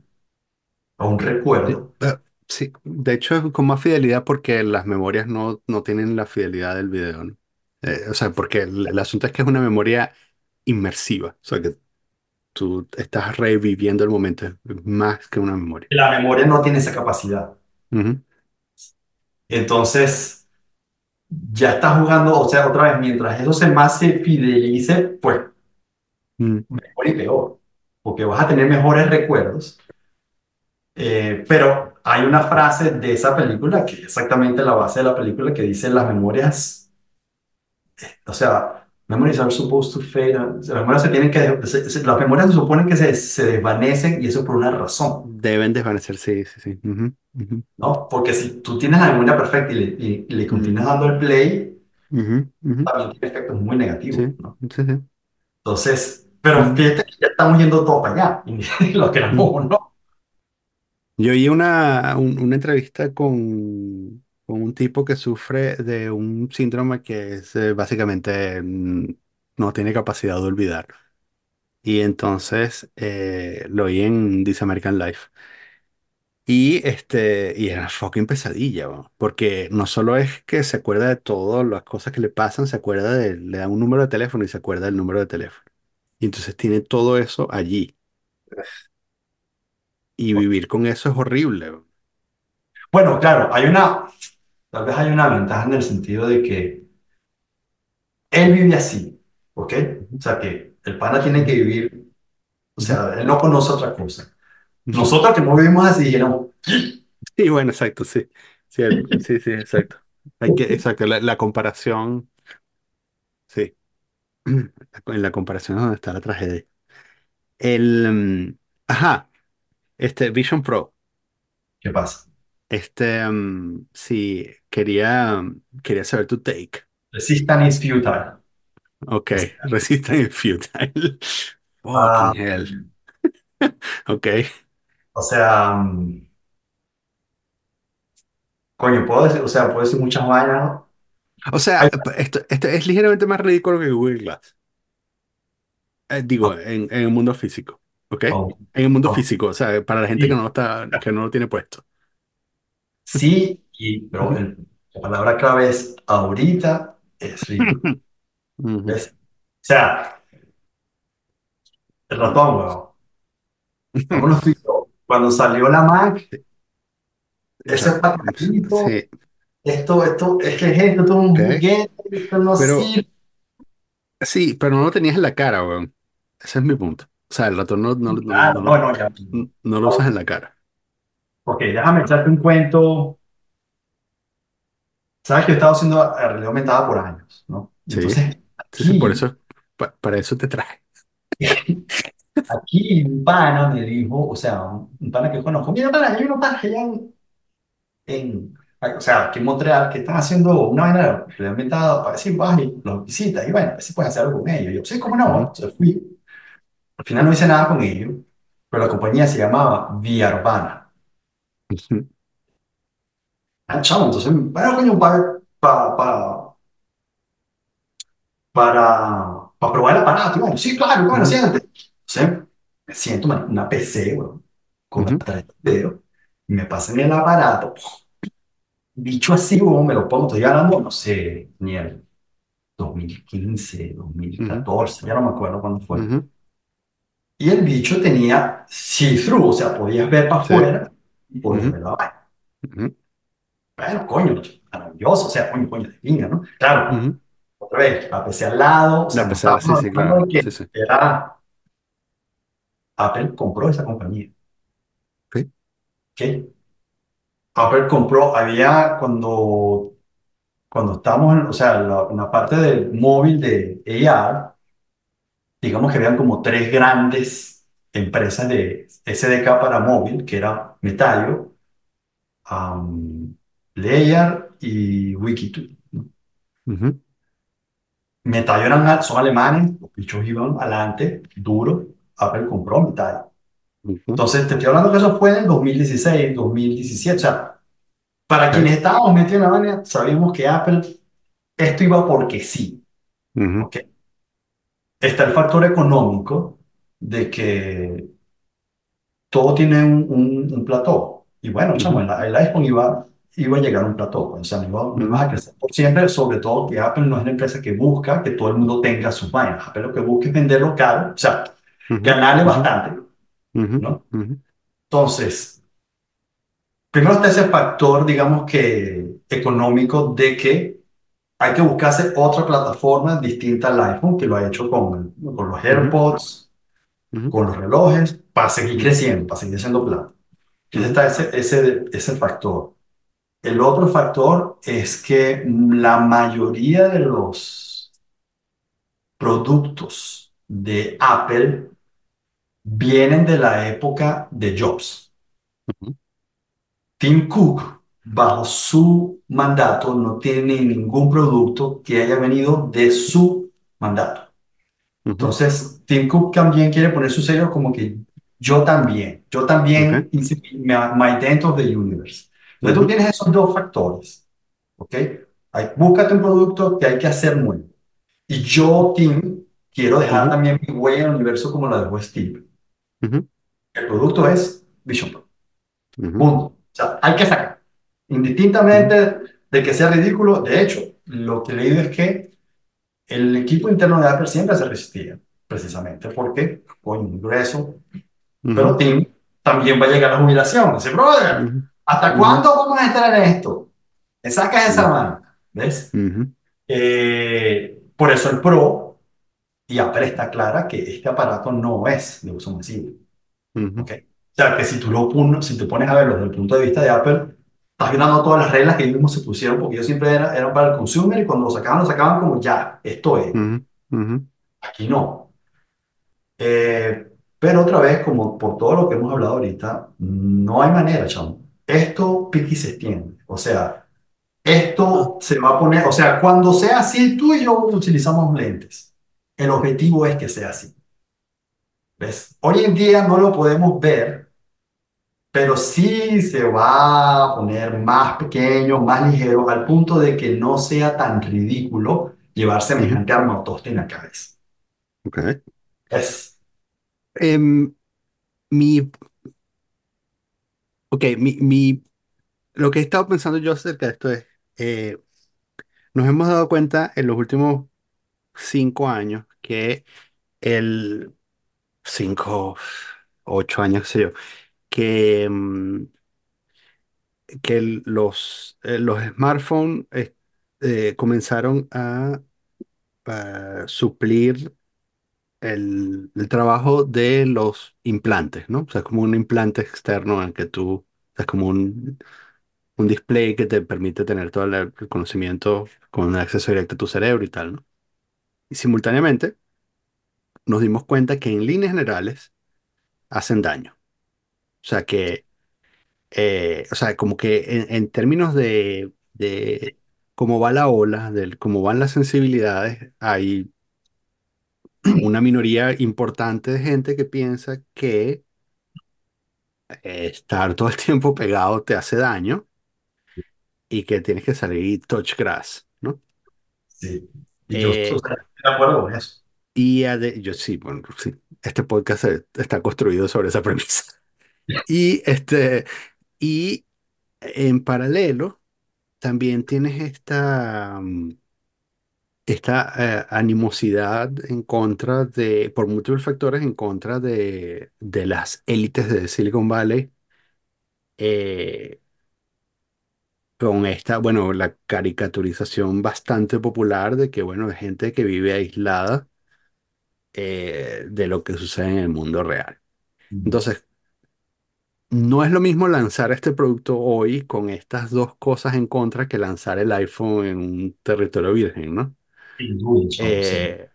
a un recuerdo. eh, sí, de hecho es con más fidelidad porque las memorias no, no tienen la fidelidad del video, ¿no? Eh, o sea, porque el, el asunto es que es una memoria inmersiva, o sea, que tú estás reviviendo el momento, es más que una memoria. La memoria no tiene esa capacidad. Ujú, Entonces, ya estás jugando, o sea, otra vez, mientras eso se más se fidelice, pues mm, mejor y peor, porque vas a tener mejores recuerdos. Eh, pero hay una frase de esa película, que es exactamente la base de la película, que dice las memorias O sea, Memories are supposed to fade. Las memorias se tienen que, se- se- las memorias se suponen que se, se desvanecen y eso por una razón, Deben desvanecer, sí, sí, sí. ¿no? Porque si tú tienes la memoria perfecta y le, y- y le ujú, continúas dando el play, también tiene efectos muy negativos, Sí, ¿no? sí, sí. Entonces, pero fíjate que ya estamos yendo todos para allá, y [laughs] lo queramos o no. Yo oí una, un- una entrevista con, con un tipo que sufre de un síndrome que es eh, básicamente mm, no tiene capacidad de olvidar. Y entonces eh, lo oí en This American Life. Y este, y era fucking pesadilla, weón, porque no solo es que se acuerda de todas las cosas que le pasan, se acuerda de, le dan un número de teléfono y se acuerda del número de teléfono. Y entonces tiene todo eso allí. Y vivir con eso es horrible. weón. Bueno, claro, hay una, tal vez hay una ventaja en el sentido de que él vive así, ¿ok? O sea que el pana tiene que vivir, o sea, él no conoce otra cosa. Nosotros que no vivimos así, dijéramos, Sí, bueno, exacto, sí. Sí, sí, sí, exacto. Hay que, exacto, la, la comparación, sí. [clears throat] En la comparación es donde está la tragedia. El, mm, ajá, este Vision Pro. ¿qué pasa? Este, mm, sí, quería, quería saber tu take. Resistance is futile. Ok, [laughs] Resistance Futile. [laughs] ah, Fucking hell. [laughs] Ok. o sea, mm, coño, puedo decir, o sea, puedo decir muchas vainas, ¿no? O sea, Ay, esto, esto es ligeramente más ridículo que Google Glass. Eh, digo, en, en el mundo físico. ¿Ok? En oh, el mundo oh, físico, o sea, para la gente que sí, no lo está, que no lo tiene puesto. Sí, y, pero el- la palabra clave es ahorita es ridículo. [laughs] ¿ves? O sea, el ratón, weón. Yo. Cuando salió la Mac, ese paquetito, Sí, esto, esto, es que es esto, esto es un ok. juguete, esto no Pero sirve. sí, pero no lo tenías en la cara, weón. Ese es mi punto. O sea, el ratón no, no, no, no, Claro, no, no, ya. no lo usas en la cara. Ok, déjame echarte un cuento. Sabes que yo he estado haciendo realidad aumentada por años, ¿no? Sí, entonces, sí, sí, por aquí, eso, pa- para eso te traje. [laughs] aquí un pana me dijo, o sea, un, un pana que conozco, mira, pana, hay unos panas allá en, en- o sea, aquí en Montreal que están haciendo una vaina de realidad aumentada para decir, vas y los visitas y bueno, a ver si puedes hacer algo con ellos. Y yo, sí, cómo no, Ujú, entonces fui. Al final no hice nada con ellos, pero la compañía se llamaba Vía Urbana. Ujú, Ah, chamo, entonces, bueno, coño, para, para, para, para, para probar el aparato. Bueno, sí, claro, bueno, ujú, siéntate. Entonces, me siento en una PC, weón, con ujú, tarjeta de video, y me pasan el aparato, bicho así, weón, me lo pongo, estoy hablando, no sé, ni el 2015, ujú, 2014, ya no me acuerdo cuándo fue. ujú. Y el bicho tenía see-through, o sea, podías ver para Sí, afuera y la vaina. ujú, Bueno, coño, maravilloso, o sea, coño, coño, de pinga, ¿no? Claro, otra vez, la PC al lado, o sea, La pesada, sí, sí, claro. Sí, que sí. era Apple compró esa compañía, Sí. ¿ok? Apple compró, había cuando, cuando estábamos en, o sea, la, en la parte del móvil de AR, digamos que habían como tres grandes empresas de SDK para móvil, que era Metaio, um, Layer y Wikitude. ¿no? Metaio eran, son alemanes, los bichos iban adelante, duro, Apple compró ujú, Entonces, te estoy hablando que eso fue en el 2016, 2017, o sea, para ok, quienes estábamos metidos en la vaina, sabíamos que Apple, esto iba porque sí, ¿ok? Está el factor económico de que todo tiene un, un, un plató. Y bueno, chamo, el, el iPhone iba, iba a llegar a un plató, pues, o sea, no iba, no iba ujú, a crecer por siempre, sobre todo que Apple no es una empresa que busca que todo el mundo tenga sus vainas. Apple lo que busca es venderlo caro, o sea, ujú, ganarle ujú, bastante, ujú, ¿no? ujú, Entonces, primero está ese factor, digamos que económico de que hay que buscarse otra plataforma distinta al iPhone, que lo ha hecho con, con los ujú, Con los relojes, para seguir creciendo, para seguir haciendo plata. Entonces está ese, ese, ese factor. El otro factor es que la mayoría de los, productos de Apple vienen de la época de Jobs. Tim Cook, bajo su mandato, no tiene ningún producto que haya venido de su mandato. Entonces, Tim Cook también quiere poner su sello como que yo también, yo también mi, my dent of the universe. Entonces, tú ujú, tienes esos dos factores, ¿ok? Hay, búscate un producto que hay que hacer nuevo. Y yo, Tim, quiero dejar ujú, también mi huella en el universo como la dejó Steve. ujú, El producto es Vision Pro. Punto. O sea, hay que sacar. Indistintamente de que sea ridículo, de hecho, lo que he leído es que el equipo interno de Apple siempre se resistía, precisamente porque, coño, muy grueso, pero ujú, Tim también va a llegar a la jubilación. Dice, brother, ujú, ¿hasta ujú, cuándo vamos a estar en esto? Me sacas esa mano, ¿ves? Eh, por eso el Pro y Apple está clara que este aparato no es de uso masivo. ujú, ¿ok? O sea, que si tú lo si te pones a verlo desde el punto de vista de Apple, estás violando todas las reglas que ellos mismos se pusieron, porque ellos siempre era- eran para el consumer y cuando lo sacaban, lo sacaban como ya, esto es. ujú, ujú, Aquí no. Eh, pero otra vez, como por todo lo que hemos hablado ahorita, no hay manera, chamo. Esto pique y se extiende. O sea, ah, esto se va a poner, o sea, cuando sea así, tú y yo utilizamos lentes. El objetivo es que sea así. ¿Ves? Hoy en día no lo podemos ver, pero sí se va a poner más pequeño, más ligero, al punto de que no sea tan ridículo llevar semejante armatoste en la cabeza. ok. Es, Em, mi, ok, mi, mi, lo que he estado pensando yo acerca de esto es, eh, nos hemos dado cuenta en los últimos cinco años que el, cinco, ocho años, qué sé yo, que, mm, que los, eh, los smartphones eh, eh, comenzaron a suplir el, trabajo de los implantes, ¿no? O sea, es como un implante externo en el que tú, es como un, un display que te permite tener todo el, conocimiento con un acceso directo a tu cerebro y tal, ¿no? Y simultáneamente nos dimos cuenta que en líneas generales hacen daño. O sea, que, eh, o sea, como que en, en términos de, de cómo va la ola, de cómo van las sensibilidades, hay una minoría importante de gente que piensa que eh, estar todo el tiempo pegado te hace daño y que tienes que salir touch grass, ¿no? sí. Y yo, Eh, estoy de acuerdo con eso. y yo sí, bueno, sí, este podcast está construido sobre esa premisa. [laughs] Y, este, y en paralelo, también tienes esta, mm, esta eh, animosidad en contra de, por múltiples factores, en contra de, de las élites de Silicon Valley. eh, con esta, bueno, la caricaturización bastante popular de que, bueno, es gente que vive aislada eh, de lo que sucede en el mundo real. Entonces, no es lo mismo lanzar este producto hoy con estas dos cosas en contra que lanzar el iPhone en un territorio virgen, ¿no? Sin duda, chamo, sí. Eh,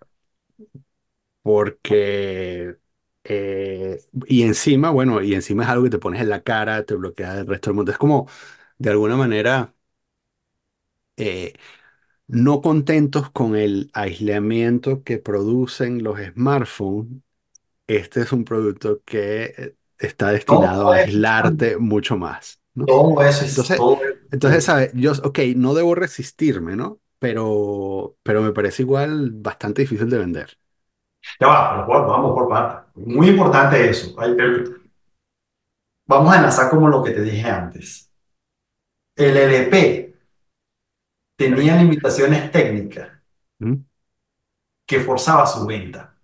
porque... eh, y encima, bueno, y encima es algo que te pones en la cara, te bloquea del resto del mundo. Es como, de alguna manera... eh, No contentos con el aislamiento que producen los smartphones, este es un producto que eh, está destinado Todo a aislarte mucho más, ¿no? todo es, Entonces, todo entonces. ¿sabes? Yo, ok, no debo resistirme, ¿no? Pero, pero me parece igual bastante difícil de vender. Ya va, pero vamos por partes. Muy importante eso. Vamos a enlazar como lo que te dije antes. El LP tenía limitaciones técnicas que forzaba su venta.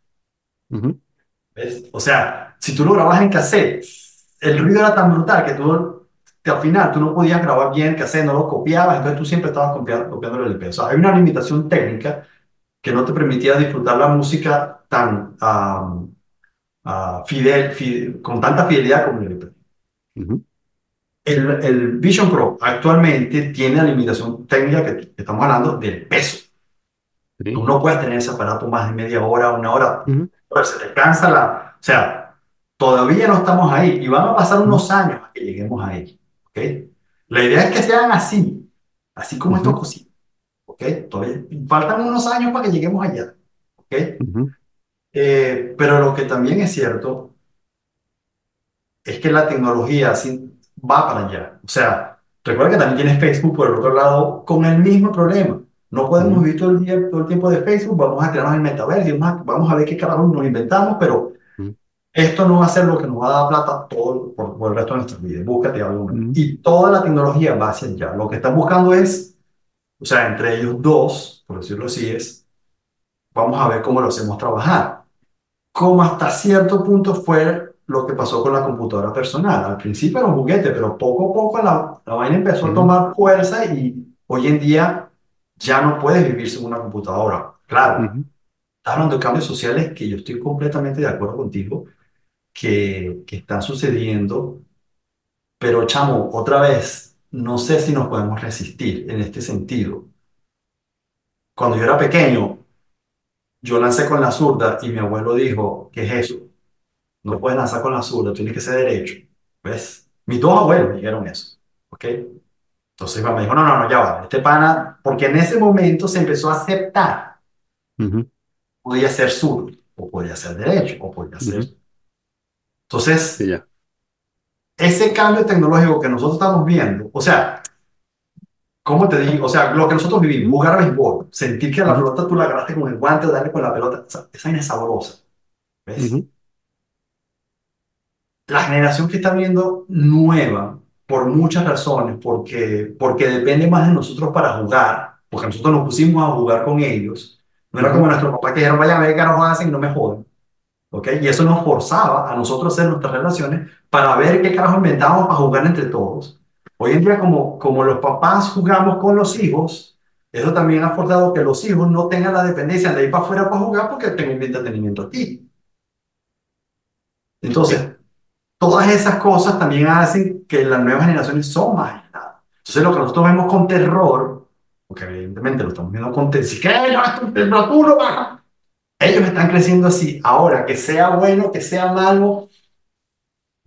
O sea, si tú lo grabas en cassette, el ruido era tan brutal que tú, que al final tú no podías grabar bien el cassette, no lo copiabas, entonces tú siempre estabas copiando, copiando el LP. O sea, hay una limitación técnica que no te permitía disfrutar la música tan ah, ah, fidel, fi- con tanta fidelidad como el LP. ujú, El, el Vision Pro actualmente tiene la limitación técnica que, que estamos hablando del peso. Sí. Tú no puedes tener ese aparato más de media hora, una hora, Ujú, pues se te cansa la... O sea, todavía no estamos ahí y van a pasar unos años a que lleguemos ahí, ¿ok? La idea es que sean así, así como estos ujú, cositas, ¿ok? Todavía faltan unos años para que lleguemos allá, ¿ok? ujú, Eh, pero lo que también es cierto es que la tecnología sí va para allá. O sea, recuerda que también tienes Facebook por el otro lado con el mismo problema. No podemos ujú, vivir todo el día, todo el tiempo de Facebook, vamos a crearnos el metaverso, vamos a, ver qué carajo nos inventamos, pero esto no va a ser lo que nos va a dar plata todo por, por el resto de nuestras vidas. Búscate algo ujú, Y toda la tecnología va hacia allá. Lo que están buscando es, o sea, entre ellos dos, por decirlo así, es, vamos a ver cómo lo hacemos trabajar como hasta cierto punto fue lo que pasó con la computadora personal. Al principio era un juguete, pero poco a poco la, la vaina empezó a ujú, tomar fuerza y hoy en día ya no puedes vivir sin una computadora. Claro, ujú, estás hablando de cambios sociales que yo estoy completamente de acuerdo contigo, que, que están sucediendo, pero chamo, otra vez, no sé si nos podemos resistir en este sentido. Cuando yo era pequeño, yo lancé con la zurda y mi abuelo dijo, ¿qué es eso? No puedes lanzar con la zurda, tienes que ser derecho. ¿Ves? Mis dos abuelos dijeron eso. ¿Ok? Entonces mi mamá dijo, no, no, no, ya va. Este pana, porque en ese momento se empezó a aceptar. Podía ser zurdo, o podía ser derecho, o podía ser. Sí, Entonces, ya. ese cambio tecnológico que nosotros estamos viendo, o sea, ¿cómo te digo? O sea, lo que nosotros vivimos, jugar a béisbol, sentir que la pelota tú la agarraste con el guante, darle con la pelota, esa, esa vaina es sabrosa. ¿Ves? ujú, la generación que está viendo nueva, por muchas razones, porque, porque depende más de nosotros para jugar, porque nosotros nos pusimos a jugar con ellos. No era como nuestros papás que dijeron, vaya a ver qué nos hacen y no me joden. ¿Ok? Y eso nos forzaba a nosotros hacer nuestras relaciones para ver qué carajo inventábamos para jugar entre todos. Hoy en día, como, como los papás jugamos con los hijos, eso también ha forzado que los hijos no tengan la dependencia de ir para afuera para jugar porque tengo mi entretenimiento aquí. Entonces, todas esas cosas también hacen que las nuevas generaciones son más aisladas. Entonces, lo que nosotros vemos con terror, porque evidentemente lo estamos viendo con terror, si que no, esto- temperatura baja, ellos están creciendo así. Ahora, que sea bueno, que sea malo,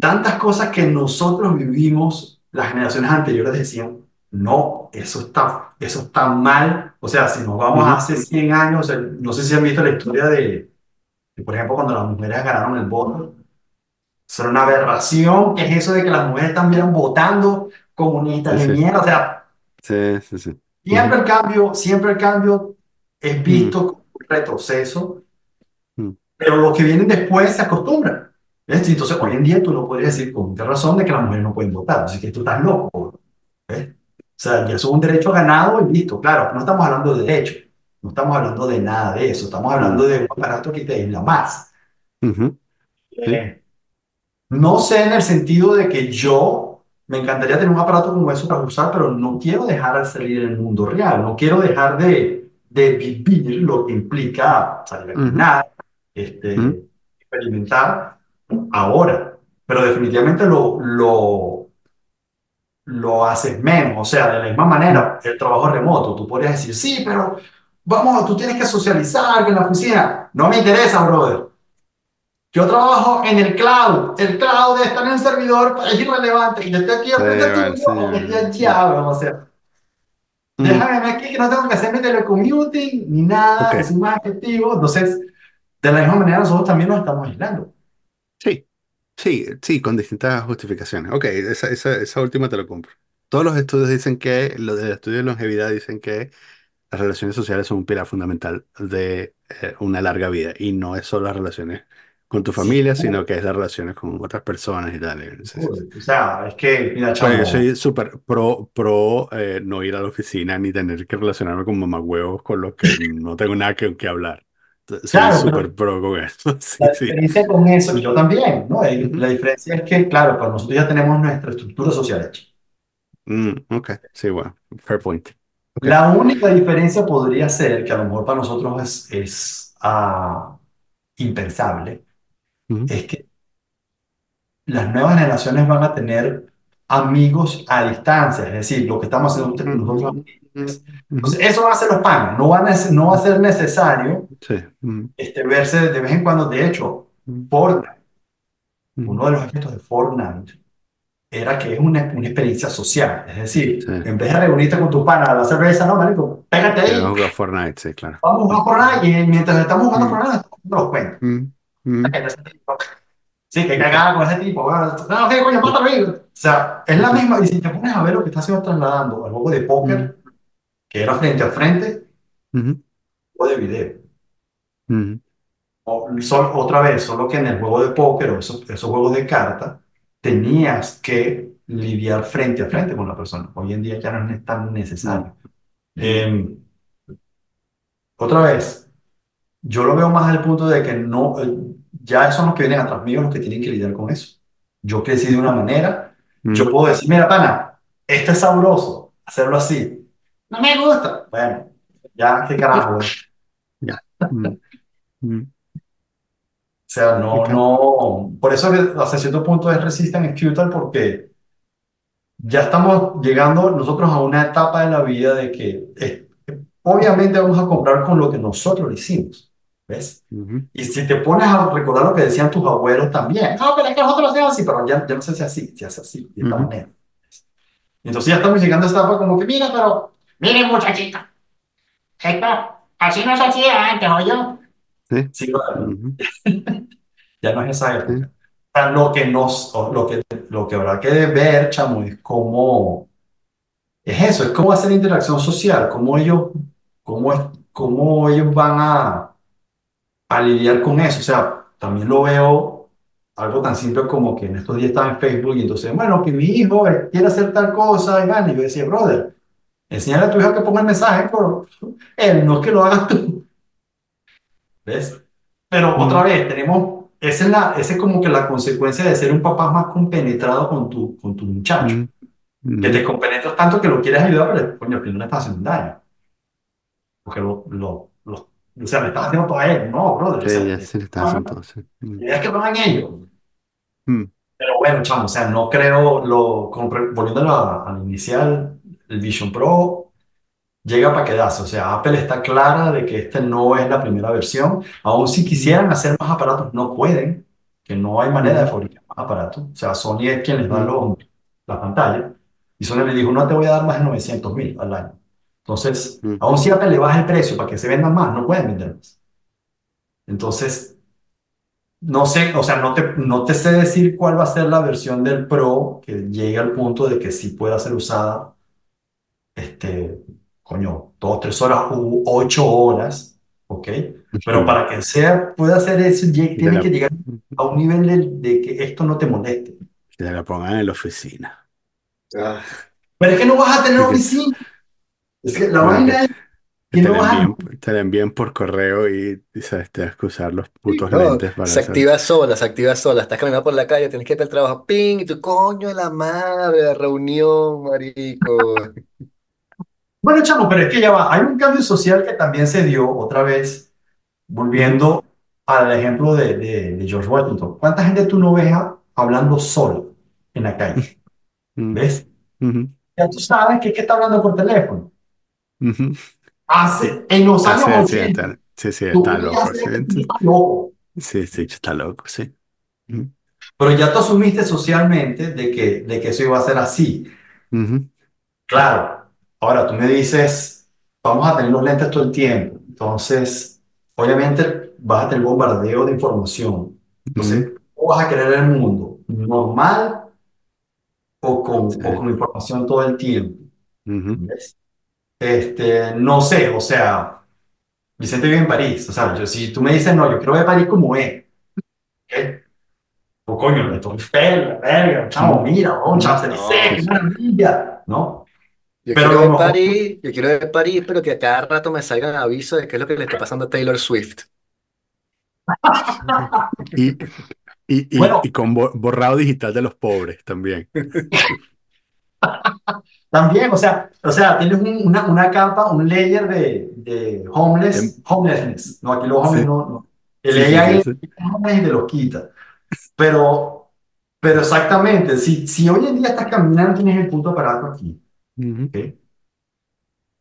tantas cosas que nosotros vivimos, las generaciones anteriores decían, no, eso está, eso está mal. O sea, si nos vamos a Ujú, hace 100 años, no sé si han visto la historia de, de, por ejemplo, cuando las mujeres ganaron el voto eso era una aberración. ¿Qué es eso de que las mujeres también votando comunistas Sí, de mierda? O sea, Sí, sí, sí. siempre el cambio, siempre el cambio es visto un retroceso, ujú, pero los que vienen después se acostumbran. ¿ves? Entonces, hoy en día tú no podrías decir con qué razón de que las mujeres no pueden votar. Así que tú estás loco. ¿ves? O sea, ya es un derecho ganado y listo. Claro, no estamos hablando de derecho, no estamos hablando de nada de eso, estamos hablando de un aparato que te aísla más. Sí. Eh, No sé en el sentido de que yo me encantaría tener un aparato como eso para usar, pero no quiero dejar de salir en el mundo real, no quiero dejar de, de vivir lo que implica salir a caminar, ujú, este, experimentar ahora, pero definitivamente lo, lo, lo haces menos, o sea, de la misma manera, el trabajo remoto, tú podrías decir, sí, pero vamos, tú tienes que socializar en la oficina, no me interesa, brother. Yo trabajo en el cloud. El cloud está en el servidor, es irrelevante. Y yo estoy aquí Sí, tuyo sí. o estoy allá, vamos a hacer. Déjame aquí que no tengo que hacer mi telecommuting ni nada, es más efectivo. Entonces, de la misma manera, nosotros también nos estamos aislando. Sí, sí, sí, con distintas justificaciones. Ok, esa, esa, esa última te lo compro. Todos los estudios dicen que, los de estudios de longevidad dicen que las relaciones sociales son un pilar fundamental de eh, una larga vida y no es solo las relaciones con tu Sí, familia, sino que es las relaciones con otras personas y tal. eh, sí, sí, sí. o sea, es que, mira, Bueno, yo chamo, soy súper pro, pro eh, no ir a la oficina ni tener que relacionarme con mamagüevos con los que no tengo nada que, que hablar. Soy claro, súper pro con eso. [laughs] Sí, la sí. diferencia con eso, y yo también, ¿no? La diferencia es que, claro, pues nosotros ya tenemos nuestra estructura social hecha. Mm, ok, sí, bueno, fair point. Ok. La única diferencia podría ser, que a lo mejor para nosotros es, es ah, impensable, Ujú, es que las nuevas generaciones van a tener amigos a distancia, es decir, lo que estamos haciendo usted- nosotros. Ujú, Entonces, eso van a ser los panas, no, van a, ser- no va a ser necesario Sí. este, verse de vez en cuando. De hecho, ujú, Fortnite, uno de los efectos de Fortnite era que es una, una experiencia social, es decir, en vez de reunirte con tu pana a la cerveza, no, marico, pégate Quiero ahí, jugar Fortnite, sí, claro. vamos a jugar Fortnite y mientras estamos jugando Mm. Fortnite, estamos haciendo los cuentos. Tipo- Sí, que cagada con ese tipo. bueno, No, ¿qué coño, mátalo ahí. O sea, es la misma. Y si te pones a ver lo que está haciendo trasladando al juego de póker, que era frente a frente, ujú, o de video. ujú, O, sol- otra vez, solo que en el juego de póker o esos, esos juegos de cartas, tenías que lidiar frente a frente con la persona. Hoy en día ya no es tan necesario. Eh, otra vez, yo lo veo más al punto de que no, ya son los que vienen atrás mío los que tienen que lidiar con eso. Yo crecí de una manera, yo mm, puedo decir, mira, pana, esto es sabroso, hacerlo así. No me gusta. Bueno, ya, qué carajo. [laughs] Ya. mm, mm, O sea, no, no. Por eso que hasta cierto punto es resistant and futile porque ya estamos llegando nosotros a una etapa de la vida de que eh, obviamente vamos a comprar con lo que nosotros le hicimos. ¿Ves? ujú, Y si te pones a recordar lo que decían tus abuelos también, no, pero es que nosotros hacemos así, pero ya, ya no sé si así, si hace así, de esta ujú, manera. Entonces ya estamos llegando a esta etapa como que, mira, pero, Miren, muchachita, esto así no se hacía antes, ¿o yo? sí, sí, claro, ujú, [laughs] ya no es esa sí, época. O sea, lo que nos, lo que, lo que habrá que ver, chamo, es cómo, es eso, es cómo hacer interacción social, cómo ellos, cómo, cómo ellos van a, a lidiar con eso. O sea, también lo veo algo tan simple como que en estos días estaba en Facebook y entonces, bueno, que mi hijo quiere hacer tal cosa, y, bueno, y yo decía, brother, enséñale a tu hijo que ponga el mensaje, pero [laughs] él no es que lo hagas tú. ¿Ves? Pero otra mm, vez, tenemos, esa es, la, esa es como que la consecuencia de ser un papá más compenetrado con tu, con tu muchacho. mm, Que te ujú. compenetras tanto que lo quieres ayudar, pero coño, que no le estás haciendo daño. Porque lo, lo, lo- o sea, le estás haciendo todo a él. No, brother. O Sí, sea, ya se le está haciendo todo, sí. la idea es que lo hagan ellos. mm, Pero bueno, chamo, o sea, no creo, lo, a la- al inicial, el Vision Pro llega para quedarse. O sea, Apple está clara de que esta no es la primera versión. Aún si quisieran hacer más aparatos, no pueden, que no hay manera de fabricar más aparatos. O sea, Sony es quien les da los, la pantalla. Y Sony le dijo, no te voy a dar más de 900 mil al año. Entonces, mm, aún si Apple le baja el precio para que se vendan más, no pueden vender más. Entonces, no sé, o sea, no te, no te sé decir cuál va a ser la versión del Pro que llegue al punto de que sí pueda ser usada, este, coño, dos, tres horas u ocho horas, ¿ok? Pero para que sea, pueda hacer eso, tiene que llegar a un nivel de, de que esto no te moleste. que te la pongan en la oficina. Ah, Pero es que no vas a tener oficina. Es que la no, que, vaina es que te no la vas a... envíen, te la envíen por correo y, y sabes, te vas que usar los putos no, lentes para se hacer. activa sola, se activa sola. Estás caminando por la calle, tienes que ir al trabajo, ping, y tu coño de la madre, la reunión, marico. [laughs] Bueno, chamo, pero es que ya va. Hay un cambio social que también se dio otra vez, volviendo al ejemplo de, de, de George Washington. ¿Cuánta gente tú no ves a- hablando solo en la calle? [laughs] mm, ¿Ves? ujú, Ya tú sabes que es que está hablando por teléfono. Hace, en los Ah, años sí, sí, 80, está, sí, está loco. Sí, sí, estás loco. sí, sí, está loco, sí. Pero ya tú asumiste socialmente de que, de que eso iba a ser así. Claro, ahora tú me dices, vamos a tener los lentes todo el tiempo. Entonces, obviamente vas a tener bombardeo de información. Entonces, ¿cómo vas a querer el mundo? ¿Normal o con, o con información todo el tiempo? Este, no sé, o sea, Vicente vive en París. O sea, yo, si tú me dices, no, yo quiero ver París como es. ¿qué? O coño, la Torre la verga, chamo, mira, oh, chamo, se No, qué sí. maravilla, ¿no? yo Pero a quiero lo ver mejor París, yo quiero ver París, pero que a cada rato me salgan avisos de qué es lo que le está [laughs] pasando a Taylor Swift. Y, y, y, Bueno, y con bo- borrado digital de los pobres también. [laughs] también, o sea, o sea, tienes un- una, una capa, un layer de, de homeless, Em, homelessness. No, aquí los homeless sí, no, no. El sí, AI homeless y te los quita. Pero Pero exactamente, si, si hoy en día estás caminando, tienes el punto aparato aquí, Ujú, ¿ok?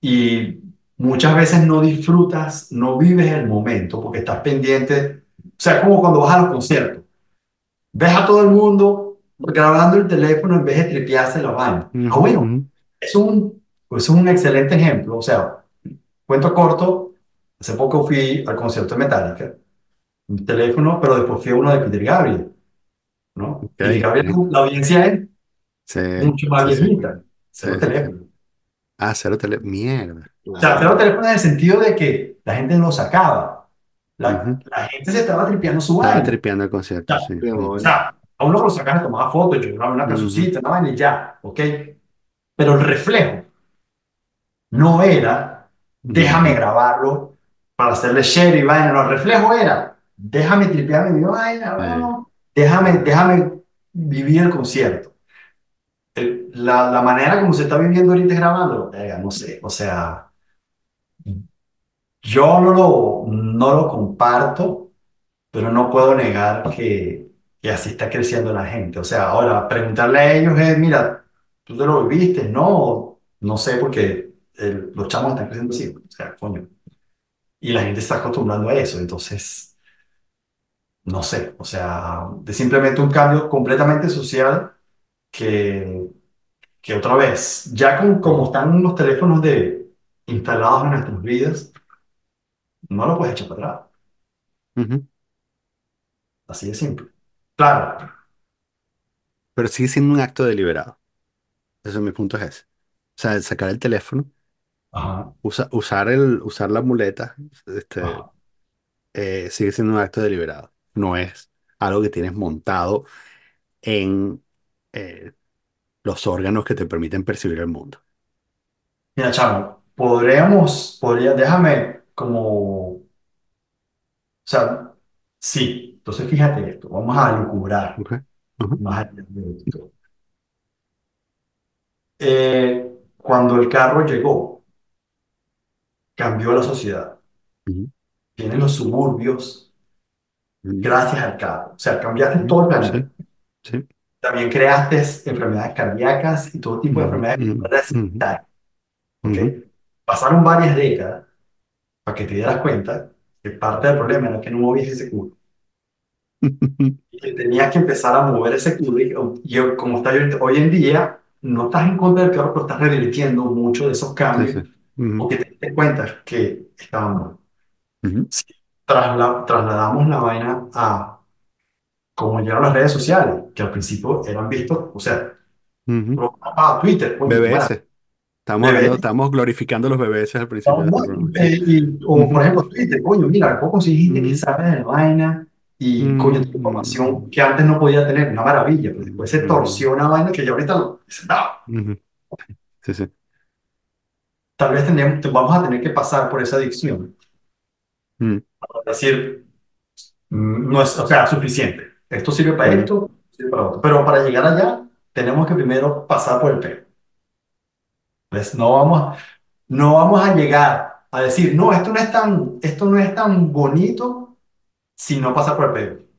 Y muchas veces no disfrutas, no vives el momento porque estás pendiente. O sea, como cuando vas a los conciertos. Ves a todo el mundo grabando el teléfono en vez de tripearse la vaina. Ah, ujú, bueno, ujú. Es un, es un excelente ejemplo. O sea, cuento corto, hace poco fui al concierto de Metallica, un teléfono, pero después fui a uno de Peter Gabriel, ¿no? Ok, Peter Gabriel, la audiencia es Sí, mucho más sí, viejita, sí, cero teléfono. Ah, cero tele. Mierda. O sea, cero teléfono en el sentido de que la gente no sacaba. La, Ujú. la gente se estaba tripeando su Estaba vaina. tripeando el O concierto, sea, sí. O sea, a uno lo sacaba, tomaba fotos, yo grababa una cancioncita, una vaina y ya, ¿ok? Pero el reflejo no era, déjame grabarlo para hacerle share y vaina, no, el reflejo era, déjame tripearme mi vaina, Sí. no, déjame, déjame vivir el concierto. El- la, la manera como se está viviendo ahorita grabando, no sé, o sea, yo no lo, no lo comparto, pero no puedo negar que, que así está creciendo la gente. O sea, ahora preguntarle a ellos es, mira, ¿tú te lo viviste? No, no sé, porque el- los chamos están creciendo así. O sea, coño. Y la gente está acostumbrando a eso. Entonces, no sé. O sea, de simplemente un cambio completamente social que, que otra vez, ya con, como están los teléfonos de, instalados en nuestras vidas, no lo puedes echar para atrás. Así de simple. Claro. Pero sigue siendo un acto deliberado. Eso mi punto es ese. O sea, sacar el teléfono, Ajá. usa- usar el, usar la muleta, este, Ajá. eh, sigue siendo un acto deliberado. No es algo que tienes montado en eh, los órganos que te permiten percibir el mundo. Mira, chamo, podríamos, podría, déjame como, o sea, sí, entonces fíjate esto, vamos a lucubrar ¿Ok? Ujú, más allá de esto. Eh, cuando el carro llegó, cambió la sociedad. Tienen los suburbios gracias al carro. O sea, cambiaste Ujú, todo el planeta. Sí, sí. También creaste enfermedades cardíacas y todo tipo de enfermedades ujú, ujú, parasitarias, ¿ok? ujú. Pasaron varias décadas para que te dieras cuenta que parte del problema era que no movías ese culo. [laughs] y que tenías que empezar a mover ese culo y, y como está hoy en día, no estás en contra del carro, pero estás revirtiendo mucho de esos Sí, sí. cambios Ujú, porque te diste cuenta que estaban mal. ujú, Si trasla- trasladamos la vaina a cómo llegaron las redes sociales, que al principio eran vistos, o sea, ujú. a Twitter, qué BBS. Estamos hablando, estamos glorificando los BBS al principio estamos de este eh, y- o por ejemplo Twitter, coño, mira, puedo conseguir gente que ujú, sabe de la vaina y coño, tiene información que antes no podía tener, una maravilla, pero después se ujú, torció una vaina que ya ahorita lo, no, ujú. Sí, sí. tal vez tenemos, vamos a tener que pasar por esa adicción. Mm, Es decir, mm, no es, o sea, suficiente. Esto sirve para mm. esto, sirve para otro. Pero para llegar allá, tenemos que primero pasar por el peo. Pues no vamos, no vamos a llegar a decir, no, esto no es tan, esto no es tan bonito si no pasa por el peo.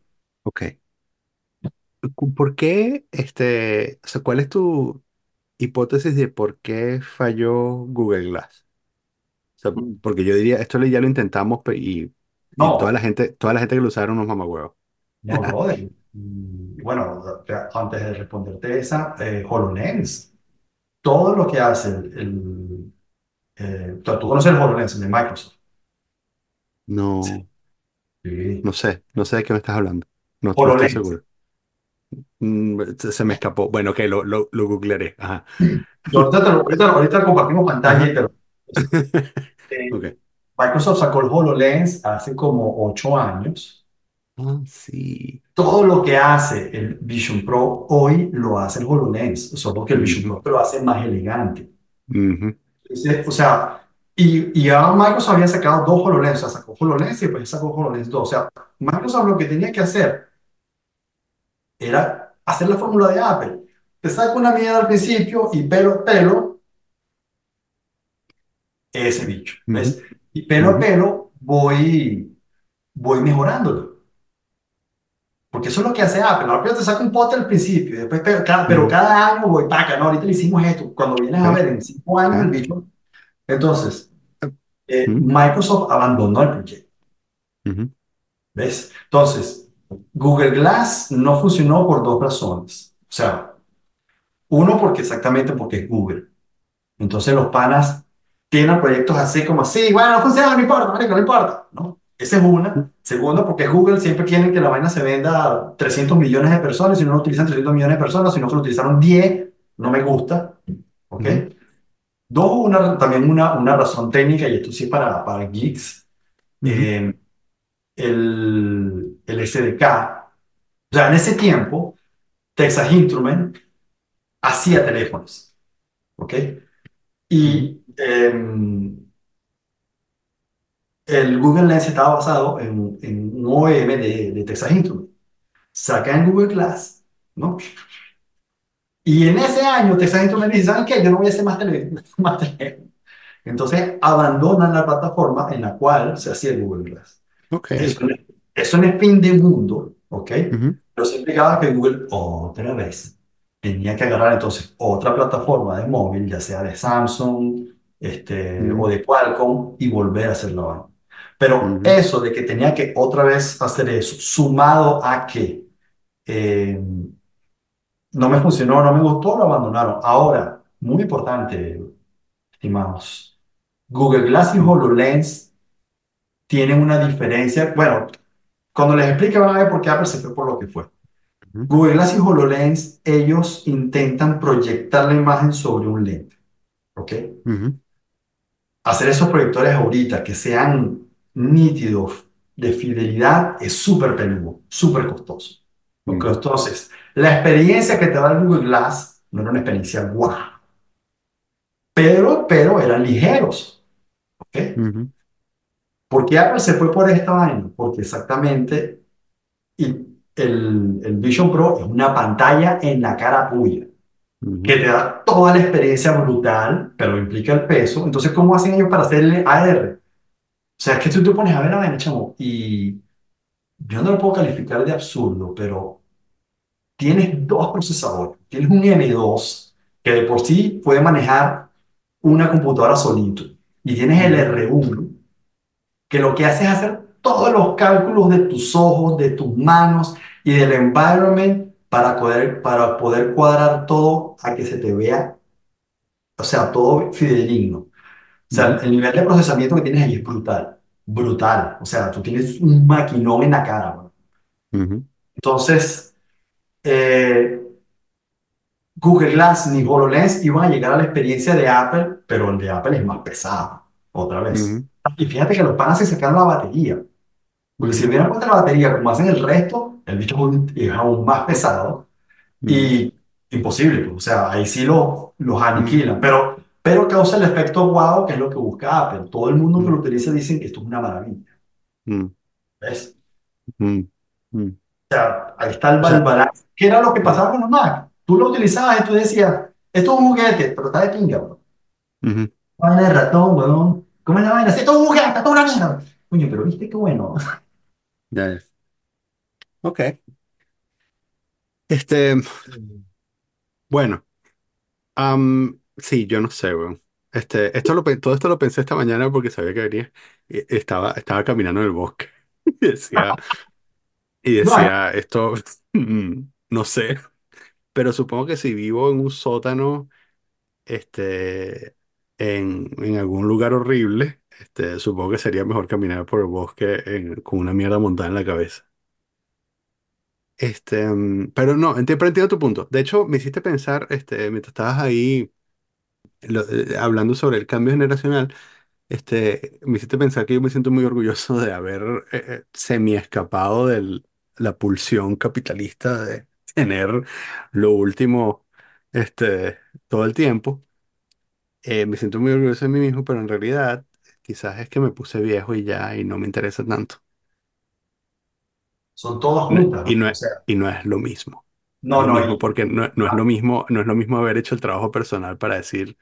Ok. Cu- ¿Por qué, este, o sea, cuál es tu hipótesis de por qué falló Google Glass? O sea, porque yo diría, esto ya lo intentamos pe- y, y toda No, la gente, toda la gente que lo usaron unos mamagüevos. no, brother. Y bueno, antes de responderte esa, eh, HoloLens, todo lo que hace el, el eh, tú tú conoces el HoloLens de Microsoft. No, Sí. no sé, no sé de qué me estás hablando. No, no estoy HoloLens. seguro. Mm, se, se me escapó. Bueno, ok, lo, lo, lo googlearé. Ajá. Yo ahorita, te lo- ahorita, ahorita compartimos pantalla y Ajá. te lo- [laughs] eh, Ok. Microsoft sacó el HoloLens hace como ocho años. Ah, sí. Todo lo que hace el Vision Pro hoy lo hace el HoloLens, solo que el Vision Ujú, Pro lo hace más elegante. ujú, Entonces, o sea, y, y ya Microsoft había sacado dos HoloLens, o sea, sacó HoloLens y después sacó HoloLens 2. O sea, Microsoft lo que tenía que hacer era hacer la fórmula de Apple. Te saco una mierda al principio y pelo, pelo, ese bicho, ¿ves? Y pelo a pelo voy, voy mejorándolo. Porque eso es lo que hace Apple. Apple te saca un pote al principio, y después, pero cada, pero cada año voy para acá, no, ahorita le hicimos esto. Cuando vienes a ver en cinco años el bicho. Entonces, eh. Microsoft abandonó el proyecto. ¿Ves? Entonces, Google Glass no funcionó por dos razones. O sea, uno, porque exactamente porque es Google. Entonces los panas tienen proyectos así como así, bueno, no funciona, no importa, marico, no importa, ¿no? Esa es una. Segundo, porque Google siempre quieren que la vaina se venda a 300 millones de personas, si no lo utilizan 300 millones de personas, si no lo utilizaron 10, no me gusta, ¿ok? Ujú. Dos, una, también una, una razón técnica, y esto sí para, para geeks, Ujú. eh, el, el SDK, sea, en ese tiempo, Texas Instruments hacía teléfonos, ¿ok? Ujú. Y em, el Google Lens estaba basado en, en un OEM de, de Texas Instruments. Sacan Google Glass, ¿no? Y en ese año Texas Instruments dice, ¿saben qué? Yo no voy a hacer más teléfono. [laughs] Más teléfono. Entonces abandonan la plataforma en la cual se hacía el Google Glass. Ok. Eso, no es- eso no es fin de mundo, ¿ok? Ujú. Pero eso implicaba que Google otra vez tenía que agarrar entonces otra plataforma de móvil, ya sea de Samsung este, o Ujú. de Qualcomm, y volver a hacer la vaina. Pero Ujú. eso de que tenía que otra vez hacer eso, sumado a que eh, no me funcionó, no me gustó, lo abandonaron. Ahora, muy importante, estimados, Google Glass y HoloLens tienen una diferencia. Bueno, cuando les explique van a ver por qué Apple se fue por lo que fue. Google Glass y HoloLens, ellos intentan proyectar la imagen sobre un lente, ¿ok? Hacer esos proyectores ahorita que sean nítidos, de fidelidad, es súper peludo, súper costoso. ¿Ok? Ujú. Entonces, la experiencia que te da el Google Glass no era una experiencia guau, pero, pero eran ligeros, ¿ok? Ujú. ¿Por qué Apple se fue por esta vaina? Porque exactamente y el, el Vision Pro es una pantalla en la cara tuya. Que te da toda la experiencia brutal, pero implica el peso. Entonces, ¿cómo hacen ellos para hacerle AR? O sea, es que tú te pones a ver la vaina, chamo, y yo no lo puedo calificar de absurdo, pero tienes dos [laughs] procesadores. Tienes un M2 que de por sí puede manejar una computadora solito, y tienes el Ujú. R1 que lo que hace es hacer todos los cálculos de tus ojos, de tus manos y del environment para poder, para poder cuadrar todo a que se te vea o sea, todo fidedigno. O sea, el nivel de procesamiento que tienes ahí es brutal, brutal. O sea, tú tienes un maquinón en la cara. bro. Ujú. Entonces, eh, Google Glass ni HoloLens iban a llegar a la experiencia de Apple, pero el de Apple es más pesado, otra vez. Ujú. Y fíjate que los panas se sacaron la batería. Porque si hubieran puesto la batería como hacen el resto, el bicho es aún más pesado. Ujú. Y imposible, pues, o sea, ahí sí lo, los aniquilan, pero, pero causa el efecto wow, que es lo que busca Apple. Todo el mundo que lo utiliza dicen que esto es una maravilla, Ujú. ¿ves? Ujú. Ujú. O sea, ahí está el balance. ¿Qué era lo que pasaba con los Mac? Tú lo utilizabas y tú decías, esto es un juguete, pero está de pinga, bro. ujú. Vaina de ratón, weón. ¿Cómo es la vaina? Esto es un juguete, esto es una mierda. Coño, pero viste qué bueno. Ya, ya. Ok. Este, bueno, am, sí, yo no sé, weón. Este, esto lo, pe- todo esto lo pensé esta mañana porque sabía que venía. y Estaba, estaba caminando en el bosque [laughs] y decía, y [laughs] Bueno, decía, esto, [laughs] mm, no sé, pero supongo que si vivo en un sótano, este, en, en algún lugar horrible, este, supongo que sería mejor caminar por el bosque en- con una mierda montada en la cabeza. Este, mm, pero no, enti- pero entiendo tu punto. De hecho, me hiciste pensar, este, mientras estabas ahí lo- eh, hablando sobre el cambio generacional, este, me hiciste pensar que yo me siento muy orgulloso de haber eh, eh, semi escapado de la pulsión capitalista de tener lo último, este, todo el tiempo. Eh, me siento muy orgulloso de mí mismo, pero en realidad quizás es que me puse viejo y ya y no me interesa tanto. son todas No- juntas, y ¿no? no O es, sea, y no es lo mismo. No no, no, mismo porque no, no es lo mismo, no es lo mismo haber hecho el trabajo personal para decir,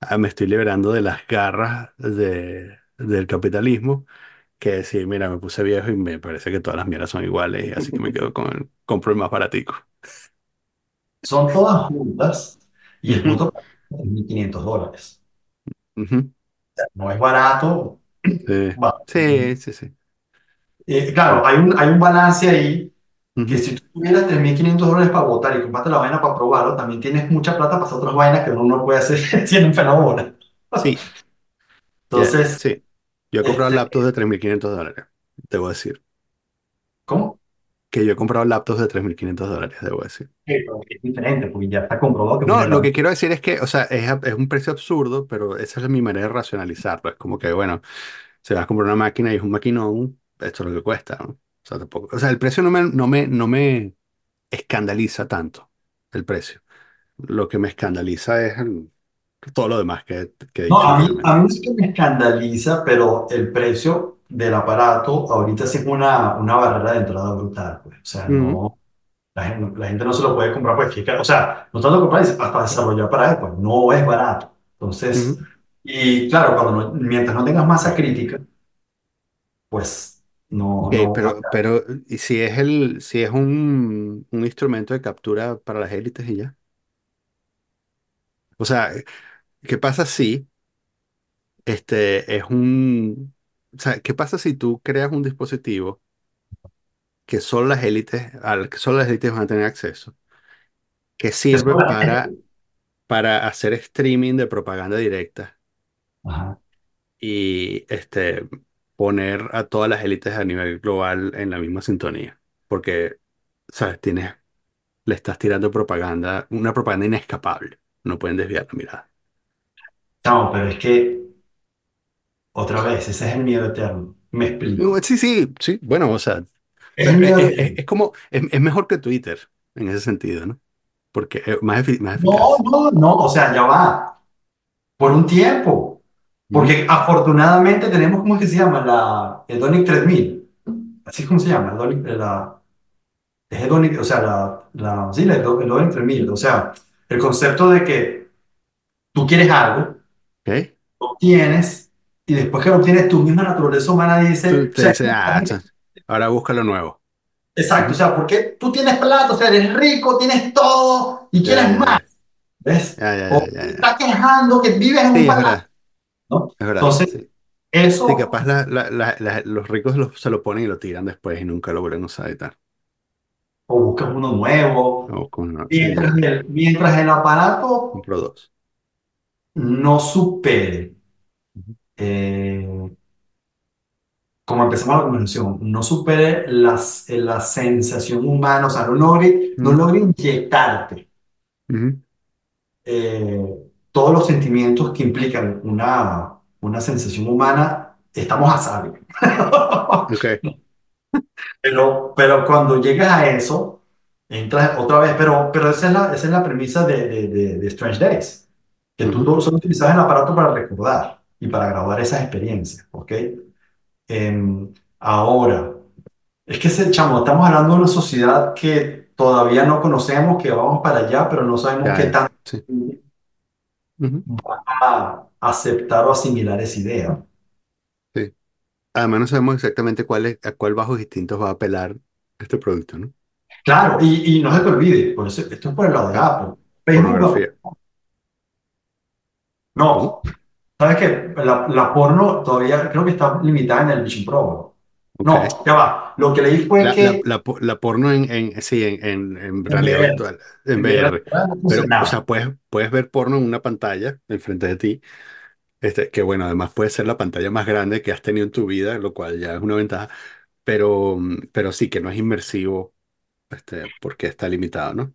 ah, me estoy liberando de las garras de, del capitalismo que decir, mira, me puse viejo y me parece que todas las mierdas son iguales, así que me quedo con el, compro el más baratico. Son todas juntas y el punto es 1.500 dólares. ujú, No es barato. sí, Va. sí, sí, sí. Eh, claro, hay un, hay un balance ahí que si tú tuvieras 3.500 dólares para votar y compraste la vaina para probarlo, también tienes mucha plata para hacer otras vainas que uno no puede hacer siendo un fenómeno. Sí, Entonces, sí. Yo he comprado este, laptops de 3.500 dólares, debo decir. ¿cómo? Que yo he comprado laptops de 3.500 dólares, debo decir. Eh, pero Es diferente, porque ya está comprobado que No, lo que quiero decir es que, o sea, es, es un precio absurdo, pero esa es mi manera de racionalizarlo. Es como que, bueno, si vas a comprar una máquina y es un maquinón, esto es lo que cuesta, ¿no? O sea, tampoco, o sea, el precio no me, no me, no me escandaliza tanto, el precio. Lo que me escandaliza es el- todo lo demás que, que he No, dicho a mí, a mí sí que me escandaliza, pero el precio del aparato ahorita sí es una, una barrera de entrada brutal. Pues. O sea, no, la gente, la gente no se lo puede comprar, pues, que- o sea, no tanto comprar, hasta desarrollar para él, pues no es barato. Entonces, y claro, cuando no- mientras no tengas masa crítica, pues no, Ok, no, pero, pero, ¿y si es el, si es un, un instrumento de captura para las élites y ya? O sea, ¿qué pasa si este es un, o sea, ¿qué pasa si tú creas un dispositivo que solo las élites, al que solo las élites van a tener acceso, que sirve para, para hacer streaming de propaganda directa Ajá. y este, poner a todas las élites a nivel global en la misma sintonía? Porque, ¿sabes? Tienes, le estás tirando propaganda, una propaganda inescapable. No pueden desviar la mirada. No, pero es que, otra vez, ese es el miedo eterno. Me No, explico. Sí, sí, sí. Bueno, o sea, Es es, el miedo es- es- eterno. es como, es, es mejor que Twitter en ese sentido, ¿no? Porque es más, efi- más No, eficaz. no, no, o sea, ya va. Por un tiempo. Porque afortunadamente tenemos, ¿cómo es que se llama? La Hedonic 3000. Así es como se llama. Hedonic, la, es Hedonic, o sea, la, la, sí, la Hedo- Hedonic 3000. O sea, el concepto de que tú quieres algo, ¿Ok? lo obtienes, y después que lo obtienes, tu misma naturaleza humana Tú dice, o te sea, ah, ahora busca lo nuevo. exacto, o Ujú. sea, porque tú tienes plata, o sea, eres rico, tienes todo, y quieres ya, más. ¿ves? Ya, ya, O estás quejando que vives en un Sí, es palacio, ¿no? es verdad, Entonces, sí. Sí, eso capaz la- la- la- los ricos lo- se lo ponen y lo tiran después y nunca lo vuelven a usar y tal. o buscas uno nuevo. O con, no, sí, Mientras el, mientras el aparato compro dos. no supere, eh, como empezamos la conversación, no supere las, eh, la sensación humana, o sea, no logre, no Ujú, logre inyectarte eh, todos los sentimientos que implican una, una sensación humana, estamos a salvo. [laughs] Ok. Pero, pero cuando llegas a eso, entras otra vez, pero, pero esa es la, esa es la premisa de, de, de, de Strange Days, que tú Ujú. todo- solo utilizas el aparato para recordar y para grabar esas experiencias, ¿ok? Em, ahora, es que ese chamo, estamos hablando de una sociedad que todavía no conocemos, que vamos para allá, pero no sabemos Ya, qué tanto Sí. Va a aceptar o asimilar esa idea. Sí. Además no sabemos exactamente cuál es, a cuál bajos distintos va a apelar este producto, ¿no? Claro, y, y no se te olvide, por eso, esto es por el lado de Apple. No, ¿Sabes qué? La, la porno todavía creo que está limitada en el Vision Pro. No, ya va. Lo que leí fue La, que la, po- la porno en, en, sí, en, en, en realidad VR, virtual, en VR no Pero, o sea, puedes, puedes ver porno en una pantalla enfrente de ti, este, que bueno, además puede ser la pantalla más grande que has tenido en tu vida, lo cual ya es una ventaja, pero, pero sí que no es inmersivo, este, porque está limitado, ¿no?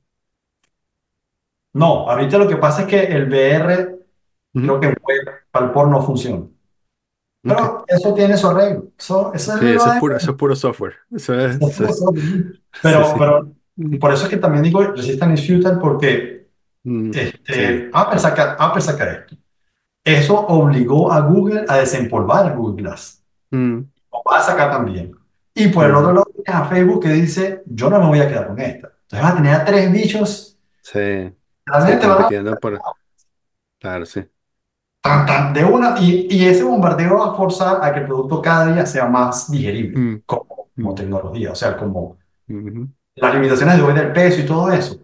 No, ahorita lo que pasa es que el VR creo que para el porno no funciona. Pero eso tiene su arreglo. Eso, eso es Sí, eso es puro, eso es puro software. Eso es, puro software. sí, Pero, sí. pero por eso es que también digo Resistance is futile porque Mm, este, Apple saca, Apple saca esto. Eso obligó a Google a desempolvar Google Glass. Mm, Lo va a sacar también. Y por el otro ujú. lado tienes a Facebook que dice, yo no me voy a quedar con esta. Entonces vas a tener a tres bichos Sí, realmente van a... compitiendo por, claro, sí. Tan, tan, de una, y, y ese bombardeo va a forzar a que el producto cada día sea más digerible Mm, como, como mm, tecnología, o sea, como ujú. las limitaciones de hoy del peso y todo eso,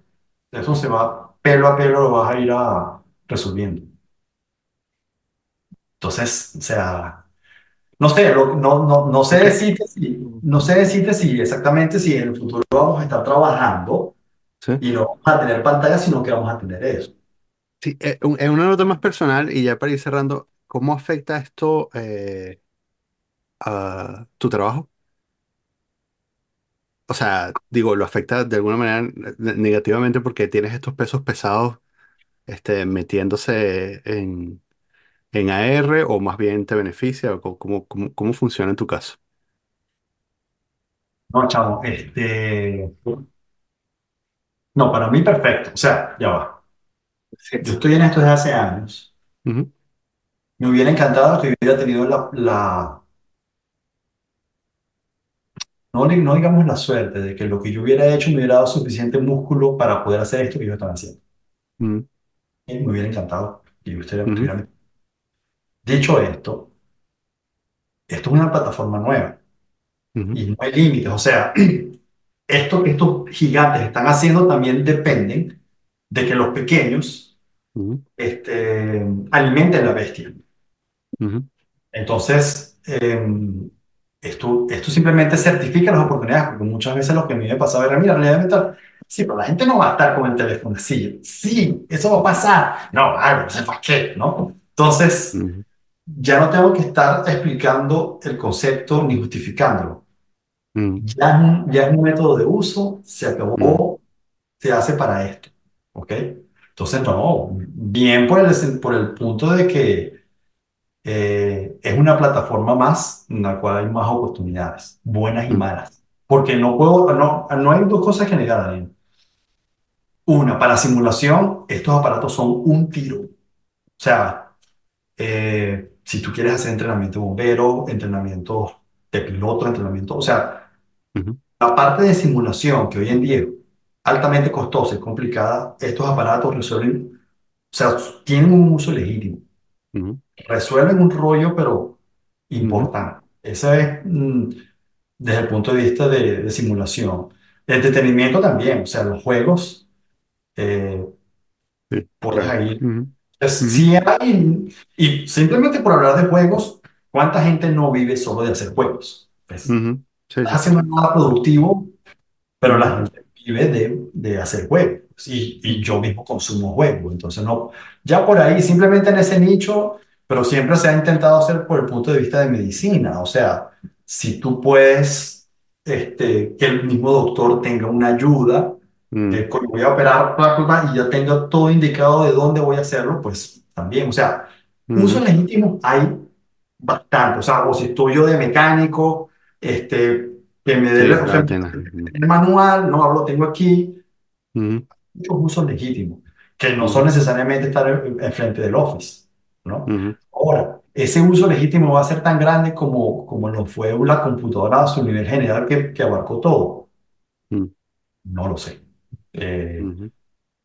eso se va pelo a pelo, lo vas a ir a, resolviendo. Entonces, o sea, no sé, lo- no, no, no sé decirte si, no sé decirte si exactamente si en el futuro vamos a estar trabajando Sí. y no vamos a tener pantalla, sino que vamos a tener eso. Sí, eh, un- es una nota más personal y ya para ir cerrando, ¿cómo afecta esto eh, a tu trabajo? O sea, digo, ¿lo afecta de alguna manera ne- negativamente porque tienes estos pesos pesados este, metiéndose en, en AR o más bien te beneficia? ¿O co- cómo, cómo, cómo funciona en tu caso? No, chamo, este, no, para mí perfecto, o sea, ya va. Yo estoy en esto desde hace años. Ujú, Me hubiera encantado que hubiera tenido la, la no, no digamos la suerte de que lo que yo hubiera hecho me hubiera dado suficiente músculo para poder hacer esto que yo estaba haciendo. ujú, Y me hubiera encantado que yo estuviera, ujú, estuviera- Dicho esto, esto es una plataforma nueva ujú, y no hay límites. O sea, [clears throat] esto que estos gigantes están haciendo también dependen de que los pequeños ujú, este, alimenten la bestia. ujú, Entonces, eh, esto, esto simplemente certifica las oportunidades, porque muchas veces lo que a mí me pasaba era, mira, realidad virtual, sí, pero la gente no va a estar con el teléfono así, sí, eso va a pasar, no, ay, no sé para qué, ¿no? Entonces, ujú, ya no tengo que estar explicando el concepto ni justificándolo. ujú, Ya es un, ya es un método de uso, se acabó, se hace para esto, ¿ok? Entonces, no, bien por el, por el punto de que eh, es una plataforma más en la cual hay más oportunidades, buenas y ujú, malas. Porque no puedo, no, no hay dos cosas que negar, Daniel. Una, para simulación, estos aparatos son un tiro. O sea, eh, si tú quieres hacer entrenamiento de bombero, entrenamiento de piloto, entrenamiento, o sea, ujú, la parte de simulación que hoy en día altamente costosa y complicada, estos aparatos resuelven, o sea, tienen un uso legítimo. ujú, resuelven un rollo, pero importante. Ese es mm, desde el punto de vista de, de simulación. De entretenimiento también, o sea, los juegos, eh, Sí, claro. ahí. Es, ujú, sí hay, y simplemente por hablar de juegos, ¿cuánta gente no vive solo de hacer juegos? Pues. Sí, sí. haciendo nada productivo, pero la gente vive de, de hacer juegos. Y, y yo mismo consumo juegos. Entonces, no, ya por ahí, simplemente en ese nicho, pero siempre se ha intentado hacer por el punto de vista de medicina. O sea, si tú puedes, este, que el mismo doctor tenga una ayuda, mm, que voy a operar, y ya tenga todo indicado de dónde voy a hacerlo, pues también. O sea, usos ujú. legítimos hay bastante. O sea, o si estoy yo de mecánico, este, que me dé, Sí, la- o sea, el manual, no hablo, tengo aquí ujú, muchos usos legítimos, que no son necesariamente estar en, en del Office, ¿no? ujú, Ahora, ese uso legítimo va a ser tan grande como, como lo fue la computadora a su nivel general que, que abarcó todo. ujú, No lo sé. Eh,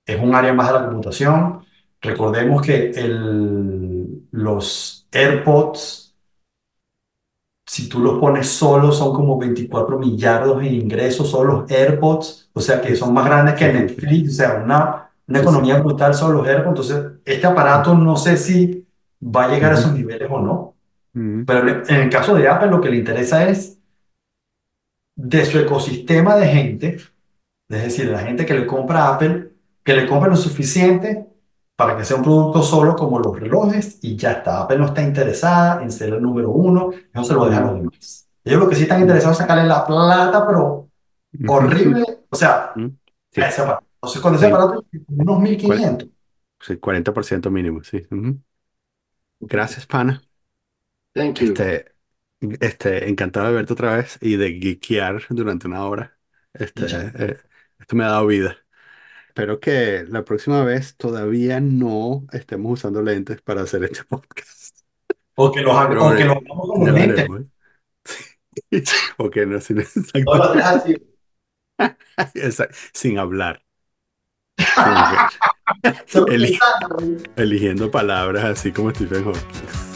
es un área más de la computación. Recordemos que el, los AirPods Si tú los pones solos, son como 24 millardos en ingresos, solo los AirPods, o sea que son más grandes que. Netflix, o sea, una, una economía brutal solo los AirPods. Entonces, este aparato no sé si va a llegar a esos niveles o no, pero en el caso de Apple, lo que le interesa es de su ecosistema de gente, es decir, la gente que le compra a Apple, que le compre lo suficiente para que sea un producto solo como los relojes y ya está. Apple no está interesada en ser el número uno, eso se lo deja a los demás. Ellos lo que sí están interesados es sacarle la plata, pero horrible, o sea, a Sí, ese aparato. Entonces, con ese aparato, unos mil cuare- quinientos sí, 40% mínimo, sí. Ujú. Gracias, pana. Thank you. Este, este, encantado de verte otra vez y de geekear durante una hora. Este, eh, esto me ha dado vida. Espero que la próxima vez todavía no estemos usando lentes para hacer este [laughs] podcast. O que los, Pero o que los hagamos con ya lo lentes. haremos. [laughs] Ok, no, sin, [laughs] exacto. los tres así. Sin hablar. Como que Solo Eli- pensando, güey. eligiendo palabras así como Stephen Hawking.